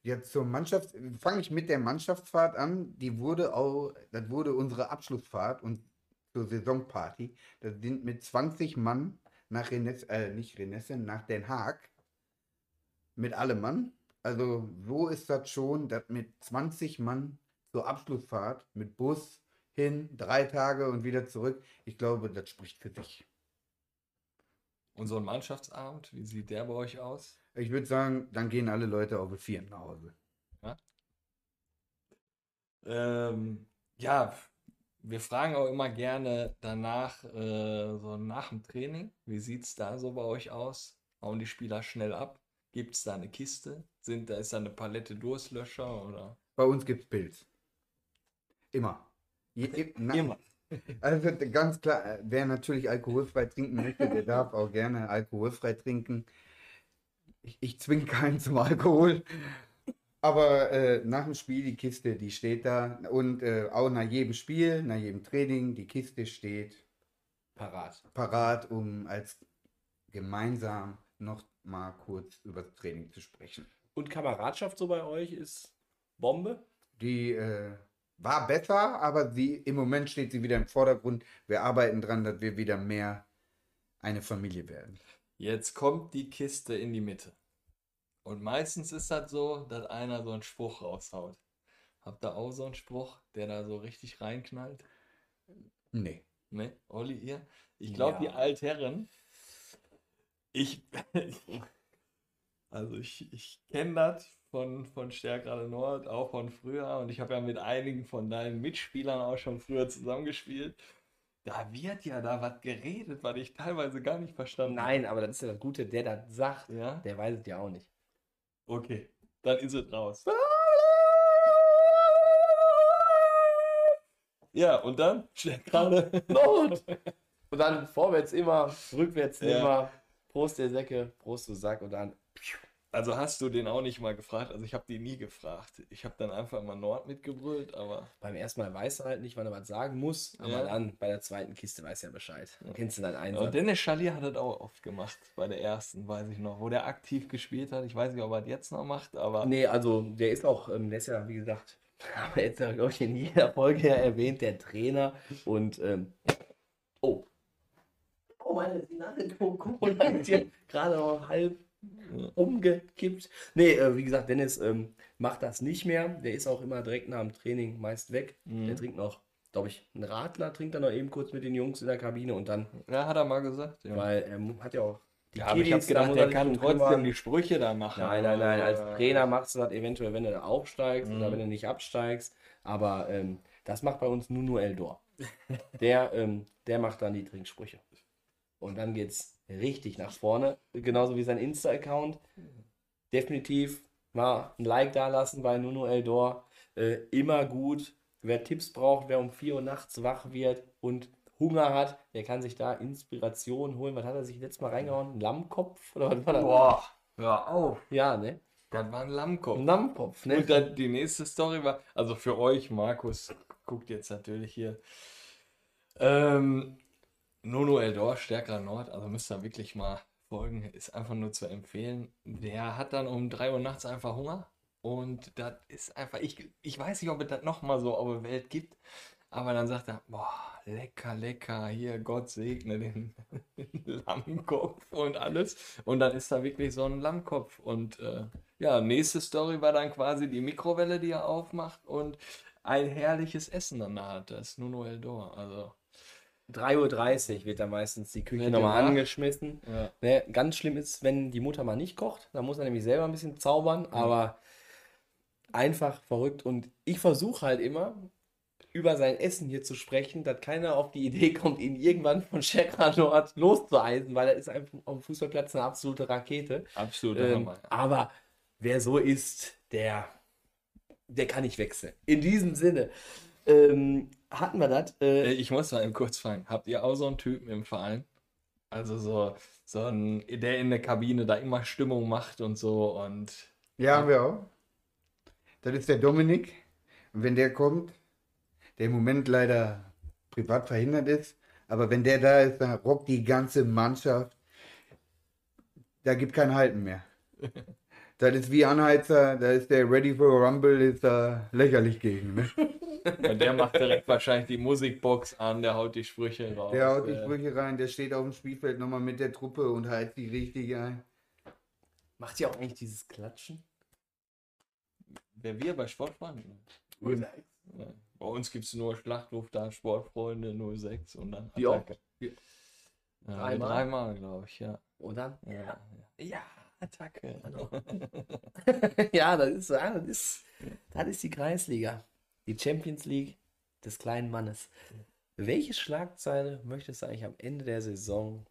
Jetzt zur Mannschaft, fange ich mit der Mannschaftsfahrt an. Die wurde auch, das wurde unsere Abschlussfahrt und zur Saisonparty. Das sind mit 20 Mann nach Rennes, äh, nicht Renesse, nach Den Haag. Mit allem Mann. Also so ist das schon, dass mit 20 Mann zur Abschlussfahrt mit Bus hin, drei Tage und wieder zurück. Ich glaube, das spricht für sich. Und so ein Mannschaftsabend, wie sieht der bei euch aus? Ich würde sagen, dann gehen alle Leute auf vier nach Hause. Ähm, ja, wir fragen auch immer gerne danach, äh, so nach dem Training, wie sieht es da so bei euch aus? Hauen die Spieler schnell ab? Gibt es da eine Kiste? Sind, da ist da eine Palette Durstlöscher oder? Bei uns gibt es Pilz. Immer. Je, Immer. Also ganz klar, äh, wer natürlich alkoholfrei trinken möchte, der darf auch gerne alkoholfrei trinken. Ich, ich zwinge keinen zum Alkohol. Aber äh, nach dem Spiel, die Kiste, die steht da. Und äh, auch nach jedem Spiel, nach jedem Training, die Kiste steht Parat. parat, um als gemeinsam noch mal kurz über das Training zu sprechen. Und Kameradschaft so bei euch ist Bombe? Die äh, war besser, aber sie, im Moment steht sie wieder im Vordergrund. Wir arbeiten dran, dass wir wieder mehr eine Familie werden. Jetzt kommt die Kiste in die Mitte. Und meistens ist das so, dass einer so einen Spruch raushaut. Habt ihr auch so einen Spruch, der da so richtig reinknallt? Nee. Ne, Olli, ihr? Ich glaube, Ja. die Altherren, ich, also ich, ich kenne das von, von Stärkrade Nord, auch von früher und ich habe ja mit einigen von deinen Mitspielern auch schon früher zusammengespielt. Da wird ja da was geredet, was ich teilweise gar nicht verstanden Nein, aber das ist ja das Gute, der das sagt, Ja, der weiß es ja auch nicht. okay, dann ist es raus. Ja, und dann Stärkrade Not! Und dann vorwärts immer, rückwärts Ja. immer. Prost der Säcke, Prost du Sack und dann. Also hast du den auch nicht mal gefragt? Also ich habe den nie gefragt. Ich habe dann einfach mal Nord mitgebrüllt, aber Beim ersten Mal weiß er halt nicht, wann er was sagen muss, aber Ja. dann bei der zweiten Kiste weiß er Bescheid. Dann kennst du deinen Einsatz. Und Dennis Schalier hat das auch oft gemacht, bei der ersten, weiß ich noch, wo der aktiv gespielt hat. Ich weiß nicht, ob er das jetzt noch macht, aber Nee, also der ist auch, ähm, der ist ja, wie gesagt, haben wir jetzt glaube ich, in jeder Folge ja erwähnt, der Trainer. Und, ähm, oh. Meine ist hier gerade noch halb umgekippt. Nee, äh, wie gesagt, Dennis ähm, macht das nicht mehr. Der ist auch immer direkt nach dem Training meist weg. Der trinkt noch, glaube ich, einen Radler, trinkt er noch eben kurz mit den Jungs in der Kabine und dann, ja, hat er mal gesagt. Ja, weil er mu- hat ja auch die ja aber ich habe da gedacht, der kann trotzdem kümmern. die Sprüche da machen. Nein, nein, nein. Als Trainer machst du das eventuell, wenn du aufsteigst oder Mhm. wenn du nicht absteigst. Aber ähm, das macht bei uns Nuno Eldor. Der, ähm, der macht dann die Trinksprüche. Und dann geht's richtig nach vorne. Genauso wie sein Insta-Account. Definitiv mal ein Like da lassen bei Nuno Eldor. Äh, immer gut. Wer Tipps braucht, wer um 4 Uhr nachts wach wird und Hunger hat, der kann sich da Inspiration holen. Was hat er sich letztes Mal reingehauen? Ein Lammkopf? Oder was war das? Boah, hör auf. Ja, ne? Das war ein Lammkopf. Ein Lammkopf, ne? Und dann die nächste Story war, also für euch, Markus guckt jetzt natürlich hier. Ähm, Nono Eldor, stärkerer Nord, also müsst ihr wirklich mal folgen, ist einfach nur zu empfehlen. Der hat dann um 3 Uhr nachts einfach Hunger und das ist einfach, ich, ich weiß nicht, ob es das nochmal so auf der Welt gibt, aber dann sagt er, boah, lecker, lecker, hier, Gott segne den Lammkopf und alles. Und dann ist da wirklich so ein Lammkopf. Und äh, ja, nächste Story war dann quasi die Mikrowelle, die er aufmacht und ein herrliches Essen dann da hat. Das ist Nuno Eldor. Also, 3.30 Uhr wird da meistens die Küche nochmal angeschmissen. ja. Ne, ganz schlimm ist, wenn die Mutter mal nicht kocht. Da muss er nämlich selber ein bisschen zaubern, aber einfach verrückt. Und ich versuche halt immer, über sein Essen hier zu sprechen, dass keiner auf die Idee kommt, ihn irgendwann von Checker Nord loszueisen, weil er ist einfach auf dem Fußballplatz eine absolute Rakete. Absolut Ähm, Hammer. aber wer so ist, der, der kann nicht wechseln. In diesem Sinne ähm, hatten wir das. Äh, Äh, Ich muss mal eben kurz fragen, habt ihr auch so einen Typen im Verein? Also so, so ein, der in der Kabine da immer Stimmung macht und so und Ja, haben wir auch. Das ist der Dominik. Und wenn der kommt, der im Moment leider privat verhindert ist, aber wenn der da ist, dann rockt die ganze Mannschaft. Da gibt kein Halten mehr. Das ist wie Anheizer, da ist der Ready for a Rumble, ist da lächerlich gegen. Ne? Und der macht direkt wahrscheinlich die Musikbox an, der haut die Sprüche raus. Der haut die Äh, Sprüche rein, der steht auf dem Spielfeld nochmal mit der Truppe und heizt die richtig ein. macht ihr auch eigentlich dieses Klatschen? Wer wir bei Sportfreunden? Ja. Bei uns gibt es nur Schlachtruf da, Sportfreunde 06 und dann Wie oft? Attacke. Wie- Ja, Dreimal? dreimal, glaube ich, ja. Und dann? Ja, ja. ja Attacke. ja, das ist, ja, das ist, das ist die Kreisliga. Die Champions League des kleinen Mannes. Welche Schlagzeile möchtest du eigentlich am Ende der Saison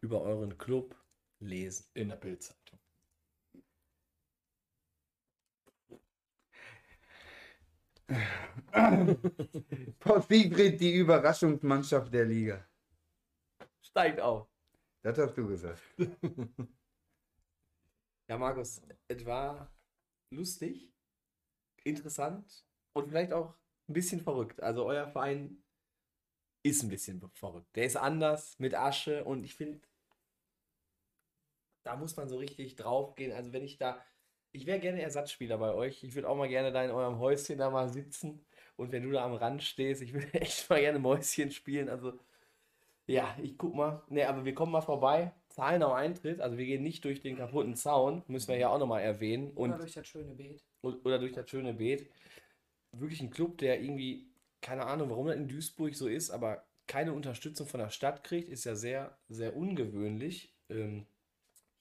über euren Club lesen? In der Bildzeitung. Port Siegfried, die Überraschungsmannschaft der Liga. Steigt auf. Das hast du gesagt. Ja, Markus, es war lustig, interessant und vielleicht auch ein bisschen verrückt. Also euer Verein ist ein bisschen verrückt. Der ist anders mit Asche und ich finde, da muss man so richtig drauf gehen. Also wenn ich da, ich wäre gerne Ersatzspieler bei euch. Ich würde auch mal gerne da in eurem Häuschen da mal sitzen und wenn du da am Rand stehst, ich würde echt mal gerne Mäuschen spielen. Also ja, ich guck mal. Ne, aber wir kommen mal vorbei. Zahlen am Eintritt. Also wir gehen nicht durch den kaputten Zaun. Müssen wir ja auch nochmal erwähnen. Und, Oder durch das schöne Beet. oder durch das schöne Beet. Wirklich ein Club, der irgendwie, keine Ahnung, warum das in Duisburg so ist, aber keine Unterstützung von der Stadt kriegt, ist ja sehr, sehr ungewöhnlich. Ähm,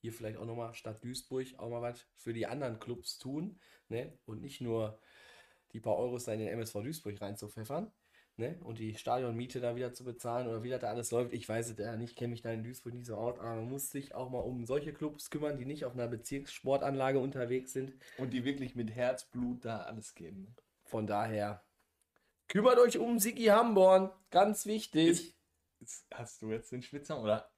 hier vielleicht auch nochmal Stadt Duisburg auch mal was für die anderen Clubs tun. Ne? Und nicht nur die paar Euros da in den MSV Duisburg reinzupfeffern. Ne? Und die Stadionmiete da wieder zu bezahlen oder wie das da alles läuft. Ich weiß es ja nicht, kenne mich da in Duisburg nicht so aus, aber man muss sich auch mal um solche Clubs kümmern, die nicht auf einer Bezirkssportanlage unterwegs sind. Und die wirklich mit Herzblut da alles geben. ne? Von daher, kümmert euch um Sigi Hamborn, ganz wichtig. Ist, hast du jetzt den Spitznamen oder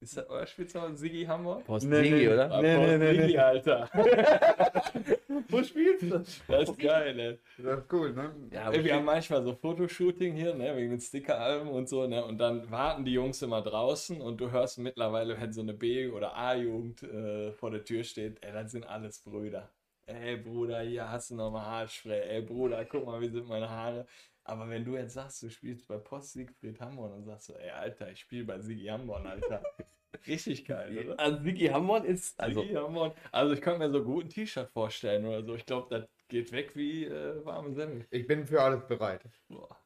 ist das euer Spitzname Siggi Hammer? Post Nee, Sigi, nee. oder? Nee, nee, nee, nee. Alter. Wo spielst du? Das ist geil, ey. Das ist cool, ne? Ja, Ey, wir haben manchmal so Fotoshooting hier, ne, wegen den Stickeralben und so, ne, und dann warten die Jungs immer draußen und du hörst mittlerweile, wenn so eine B- oder A-Jugend äh, vor der Tür steht, ey, das sind alles Brüder. Ey, Bruder, hier hast du nochmal Haarspray. Ey, Bruder, guck mal, wie sind meine Haare. Aber wenn du jetzt sagst, du spielst bei Post Siegfried Hamborn und sagst so, ey, Alter, ich spiele bei Sigi Hamborn, Alter. Richtig geil, oder? Also Sigi Hamborn ist, Also, also Hamborn. also ich könnte mir so gut ein T-Shirt vorstellen oder so. Ich glaube, das geht weg wie äh, warme Semmel. Ich bin für alles bereit. Boah.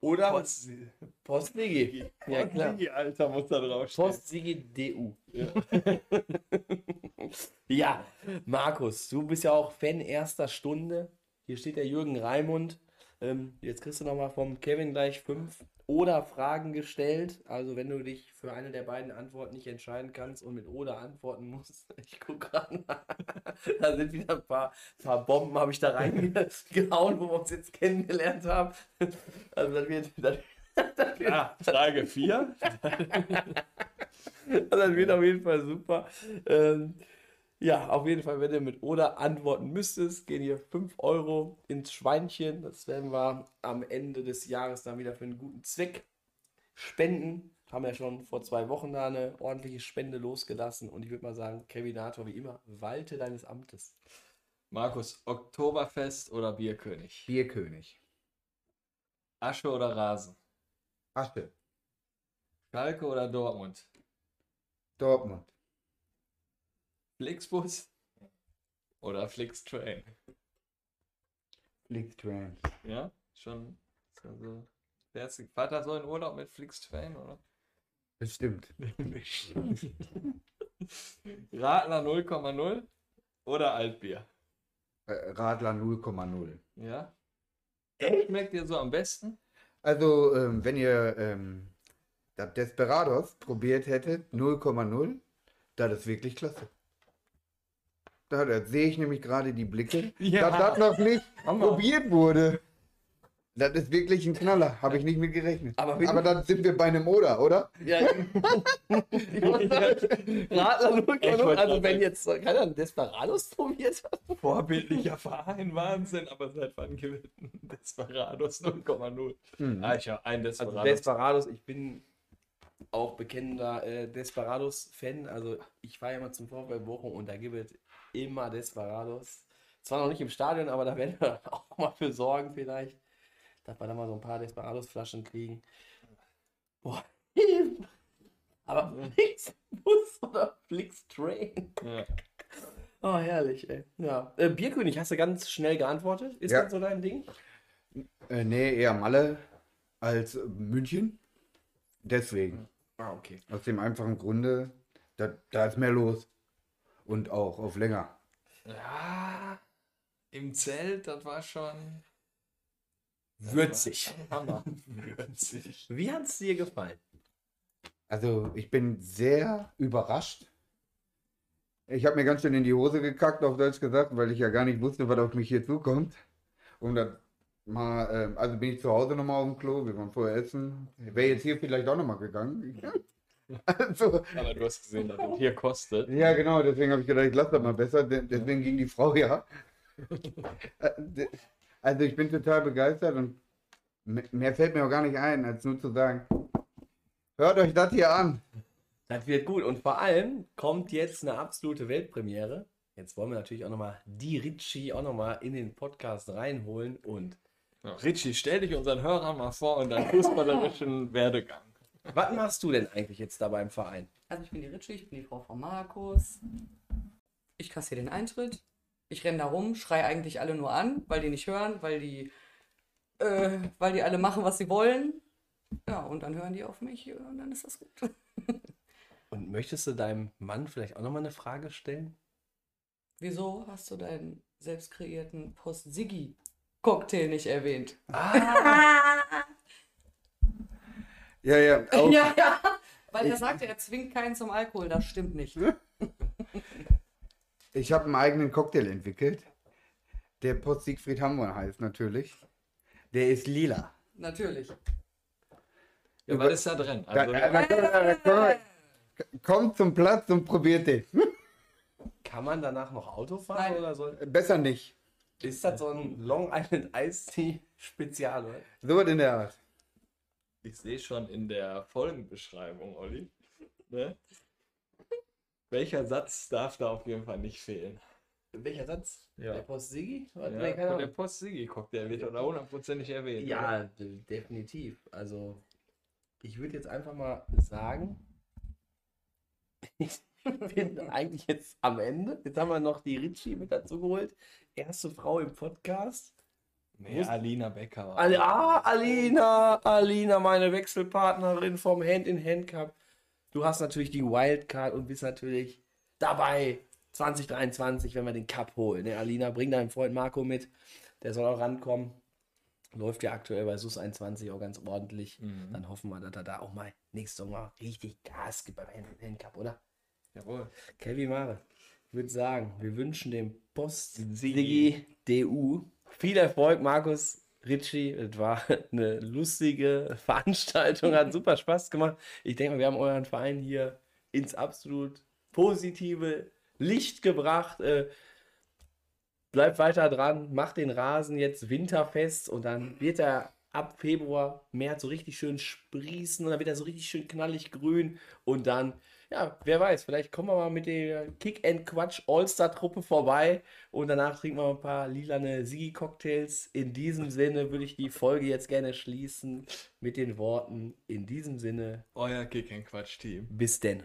oder Post, Post Sigi. Ja, klar. Sigi, Alter, muss da draufstehen. Post Sigi DU. Ja. Ja, Markus, du bist ja auch Fan erster Stunde. Hier steht der Jürgen Raimund. Ähm, jetzt kriegst du nochmal vom Kevin gleich fünf oder Fragen gestellt. Also wenn du dich für eine der beiden Antworten nicht entscheiden kannst und mit oder antworten musst, ich gucke gerade, da sind wieder ein paar, paar Bomben, habe ich da reingehauen, wo wir uns jetzt kennengelernt haben. Also das wird, das, das wird, Ah, Frage 4. das wird auf jeden Fall super. Ähm, ja, auf jeden Fall, wenn du mit oder antworten müsstest, gehen hier 5 Euro ins Schweinchen. Das werden wir am Ende des Jahres dann wieder für einen guten Zweck spenden. Haben ja schon vor zwei Wochen da eine ordentliche Spende losgelassen. Und ich würde mal sagen, Kevinator, wie immer, walte deines Amtes. Markus, Oktoberfest oder Bierkönig? Bierkönig. Asche oder Rasen? Asche. Schalke oder Dortmund? Dortmund. Flixbus oder Flixtrain? Flixtrain. Ja, schon. Also, fährst du Vater so in Urlaub mit Flixtrain, oder? Bestimmt. Radler 0,0 oder Altbier? Äh, Radler 0,0. Ja. Was schmeckt dir so am besten? Also, ähm, wenn ihr ähm, das Desperados probiert hättet, 0,0, das ist wirklich klasse. Da, da sehe ich nämlich gerade die Blicke, Ja. dass das noch nicht Hammer. probiert wurde. Das ist wirklich ein Knaller, habe ich nicht mit gerechnet. Aber Aber dann sind wir bei einem Oder, oder? Ja, ich wollte sagen, Radler 0,0. Ich wollte Also wenn jetzt keiner einen Desperados probiert hat. Vorbildlicher Verein, Wahnsinn, aber seit wann gewinnt Desperados 0,0? Hm. Ah, ich habe ein Also Desperados. Desperados, ich bin auch bekennender äh, Desperados-Fan. Also ich fahre ja mal zum VfL Bochum und da gibt es immer Desperados. Zwar noch nicht im Stadion, aber da werden wir auch mal für sorgen vielleicht, dass wir da mal so ein paar Desperados-Flaschen kriegen. Boah. aber Flixbus oder Flixtrain? ja. Oh, herrlich, ey. Ja. Äh, Bierkönig, hast du ganz schnell geantwortet? Ist Ja. das so dein Ding? Äh, nee, eher Malle als äh, München. Deswegen. Ah, okay. Aus dem einfachen Grunde, da, da ist mehr los. Und auch auf länger. ja, im Zelt, das war schon Würzig. Hammer. Würzig. Wie hat es dir gefallen? Also ich bin sehr überrascht. Ich habe mir ganz schön in die Hose gekackt, auf Deutsch gesagt, weil ich ja gar nicht wusste, was auf mich hier zukommt. Und dann mal, ähm, also bin ich zu Hause nochmal auf dem Klo, wir waren vorher essen. Wäre jetzt hier vielleicht auch nochmal gegangen. Also, Aber du hast gesehen, dass das hier kostet. ja genau, deswegen habe ich gedacht, ich lasse das mal besser. de- Deswegen ging die Frau ja. Also ich bin total begeistert und me- mehr fällt mir auch gar nicht ein, als nur zu sagen, hört euch das hier an. Das wird gut. Und vor allem kommt jetzt eine absolute Weltpremiere. Jetzt wollen wir natürlich auch nochmal die Ritchie auch nochmal in den Podcast reinholen. Und Ja. Richie, stell dich unseren Hörern mal vor und deinen fußballerischen Werdegang. Was machst du denn eigentlich jetzt da beim Verein? Also ich bin die Ritchie, ich bin die Frau von Markus. Ich kassiere den Eintritt. Ich renne da rum, schreie eigentlich alle nur an, weil die nicht hören, weil die, äh, weil die alle machen, was sie wollen. Ja, und dann hören die auf mich und dann ist das gut. Und möchtest du deinem Mann vielleicht auch nochmal eine Frage stellen? Wieso hast du deinen selbst kreierten Post-Siggi-Cocktail nicht erwähnt? Ja, ja, auch, Ja, ja. Weil er sagte, er zwingt keinen zum Alkohol. Das stimmt nicht. Ich habe einen eigenen Cocktail entwickelt. Der Post Siegfried Hammer heißt natürlich. Der ist lila. Natürlich. Ja, was ist da drin? Also, da, da, da, da, kommt zum Platz und probiert den. Kann man danach noch Auto fahren Nein. oder soll. Besser nicht. Ist das so ein Long Island Ice Tea Spezial, oder? So was in der Art. Ich sehe schon in der Folgenbeschreibung, Olli. Ne? Welcher Satz darf da auf jeden Fall nicht fehlen? Welcher Satz? Ja. Der Post Siggi? Ja, der Post Sigi Cocktail wird da hundertprozentig erwähnt. oder? Ja, de- definitiv. Also, ich würde jetzt einfach mal sagen, ich bin eigentlich jetzt am Ende. Jetzt haben wir noch die Ritchie mit dazu geholt. Erste Frau im Podcast. Nee, Alina Becker. Ali ah, Alina, Alina, meine Wechselpartnerin vom Hand in Hand Cup. Du hast natürlich die Wildcard und bist natürlich dabei 2023, wenn wir den Cup holen. Ne, Alina, bring deinen Freund Marco mit. Der soll auch rankommen. Läuft ja aktuell bei SUS 21 auch ganz ordentlich. Mhm. Dann hoffen wir, dass er da auch mal nächstes Mal richtig Gas gibt beim Hand- Handcup, oder? Jawohl. Kevin Mare, ich würde sagen, wir wünschen dem Post Sigi DU viel Erfolg, Markus Ritchie. Es war eine lustige Veranstaltung, hat super Spaß gemacht. Ich denke wir haben euren Verein hier ins absolut positive Licht gebracht. Äh, bleibt weiter dran, macht den Rasen jetzt winterfest und dann wird er ab Februar, März so richtig schön sprießen und dann wird er so richtig schön knallig grün und dann, ja, wer weiß, vielleicht kommen wir mal mit der Kick and Quatsch All-Star-Truppe vorbei und danach trinken wir ein paar lilane Sigi-Cocktails. In diesem Sinne würde ich die Folge jetzt gerne schließen mit den Worten, in diesem Sinne, Euer Kick and Quatsch Team. bis denn.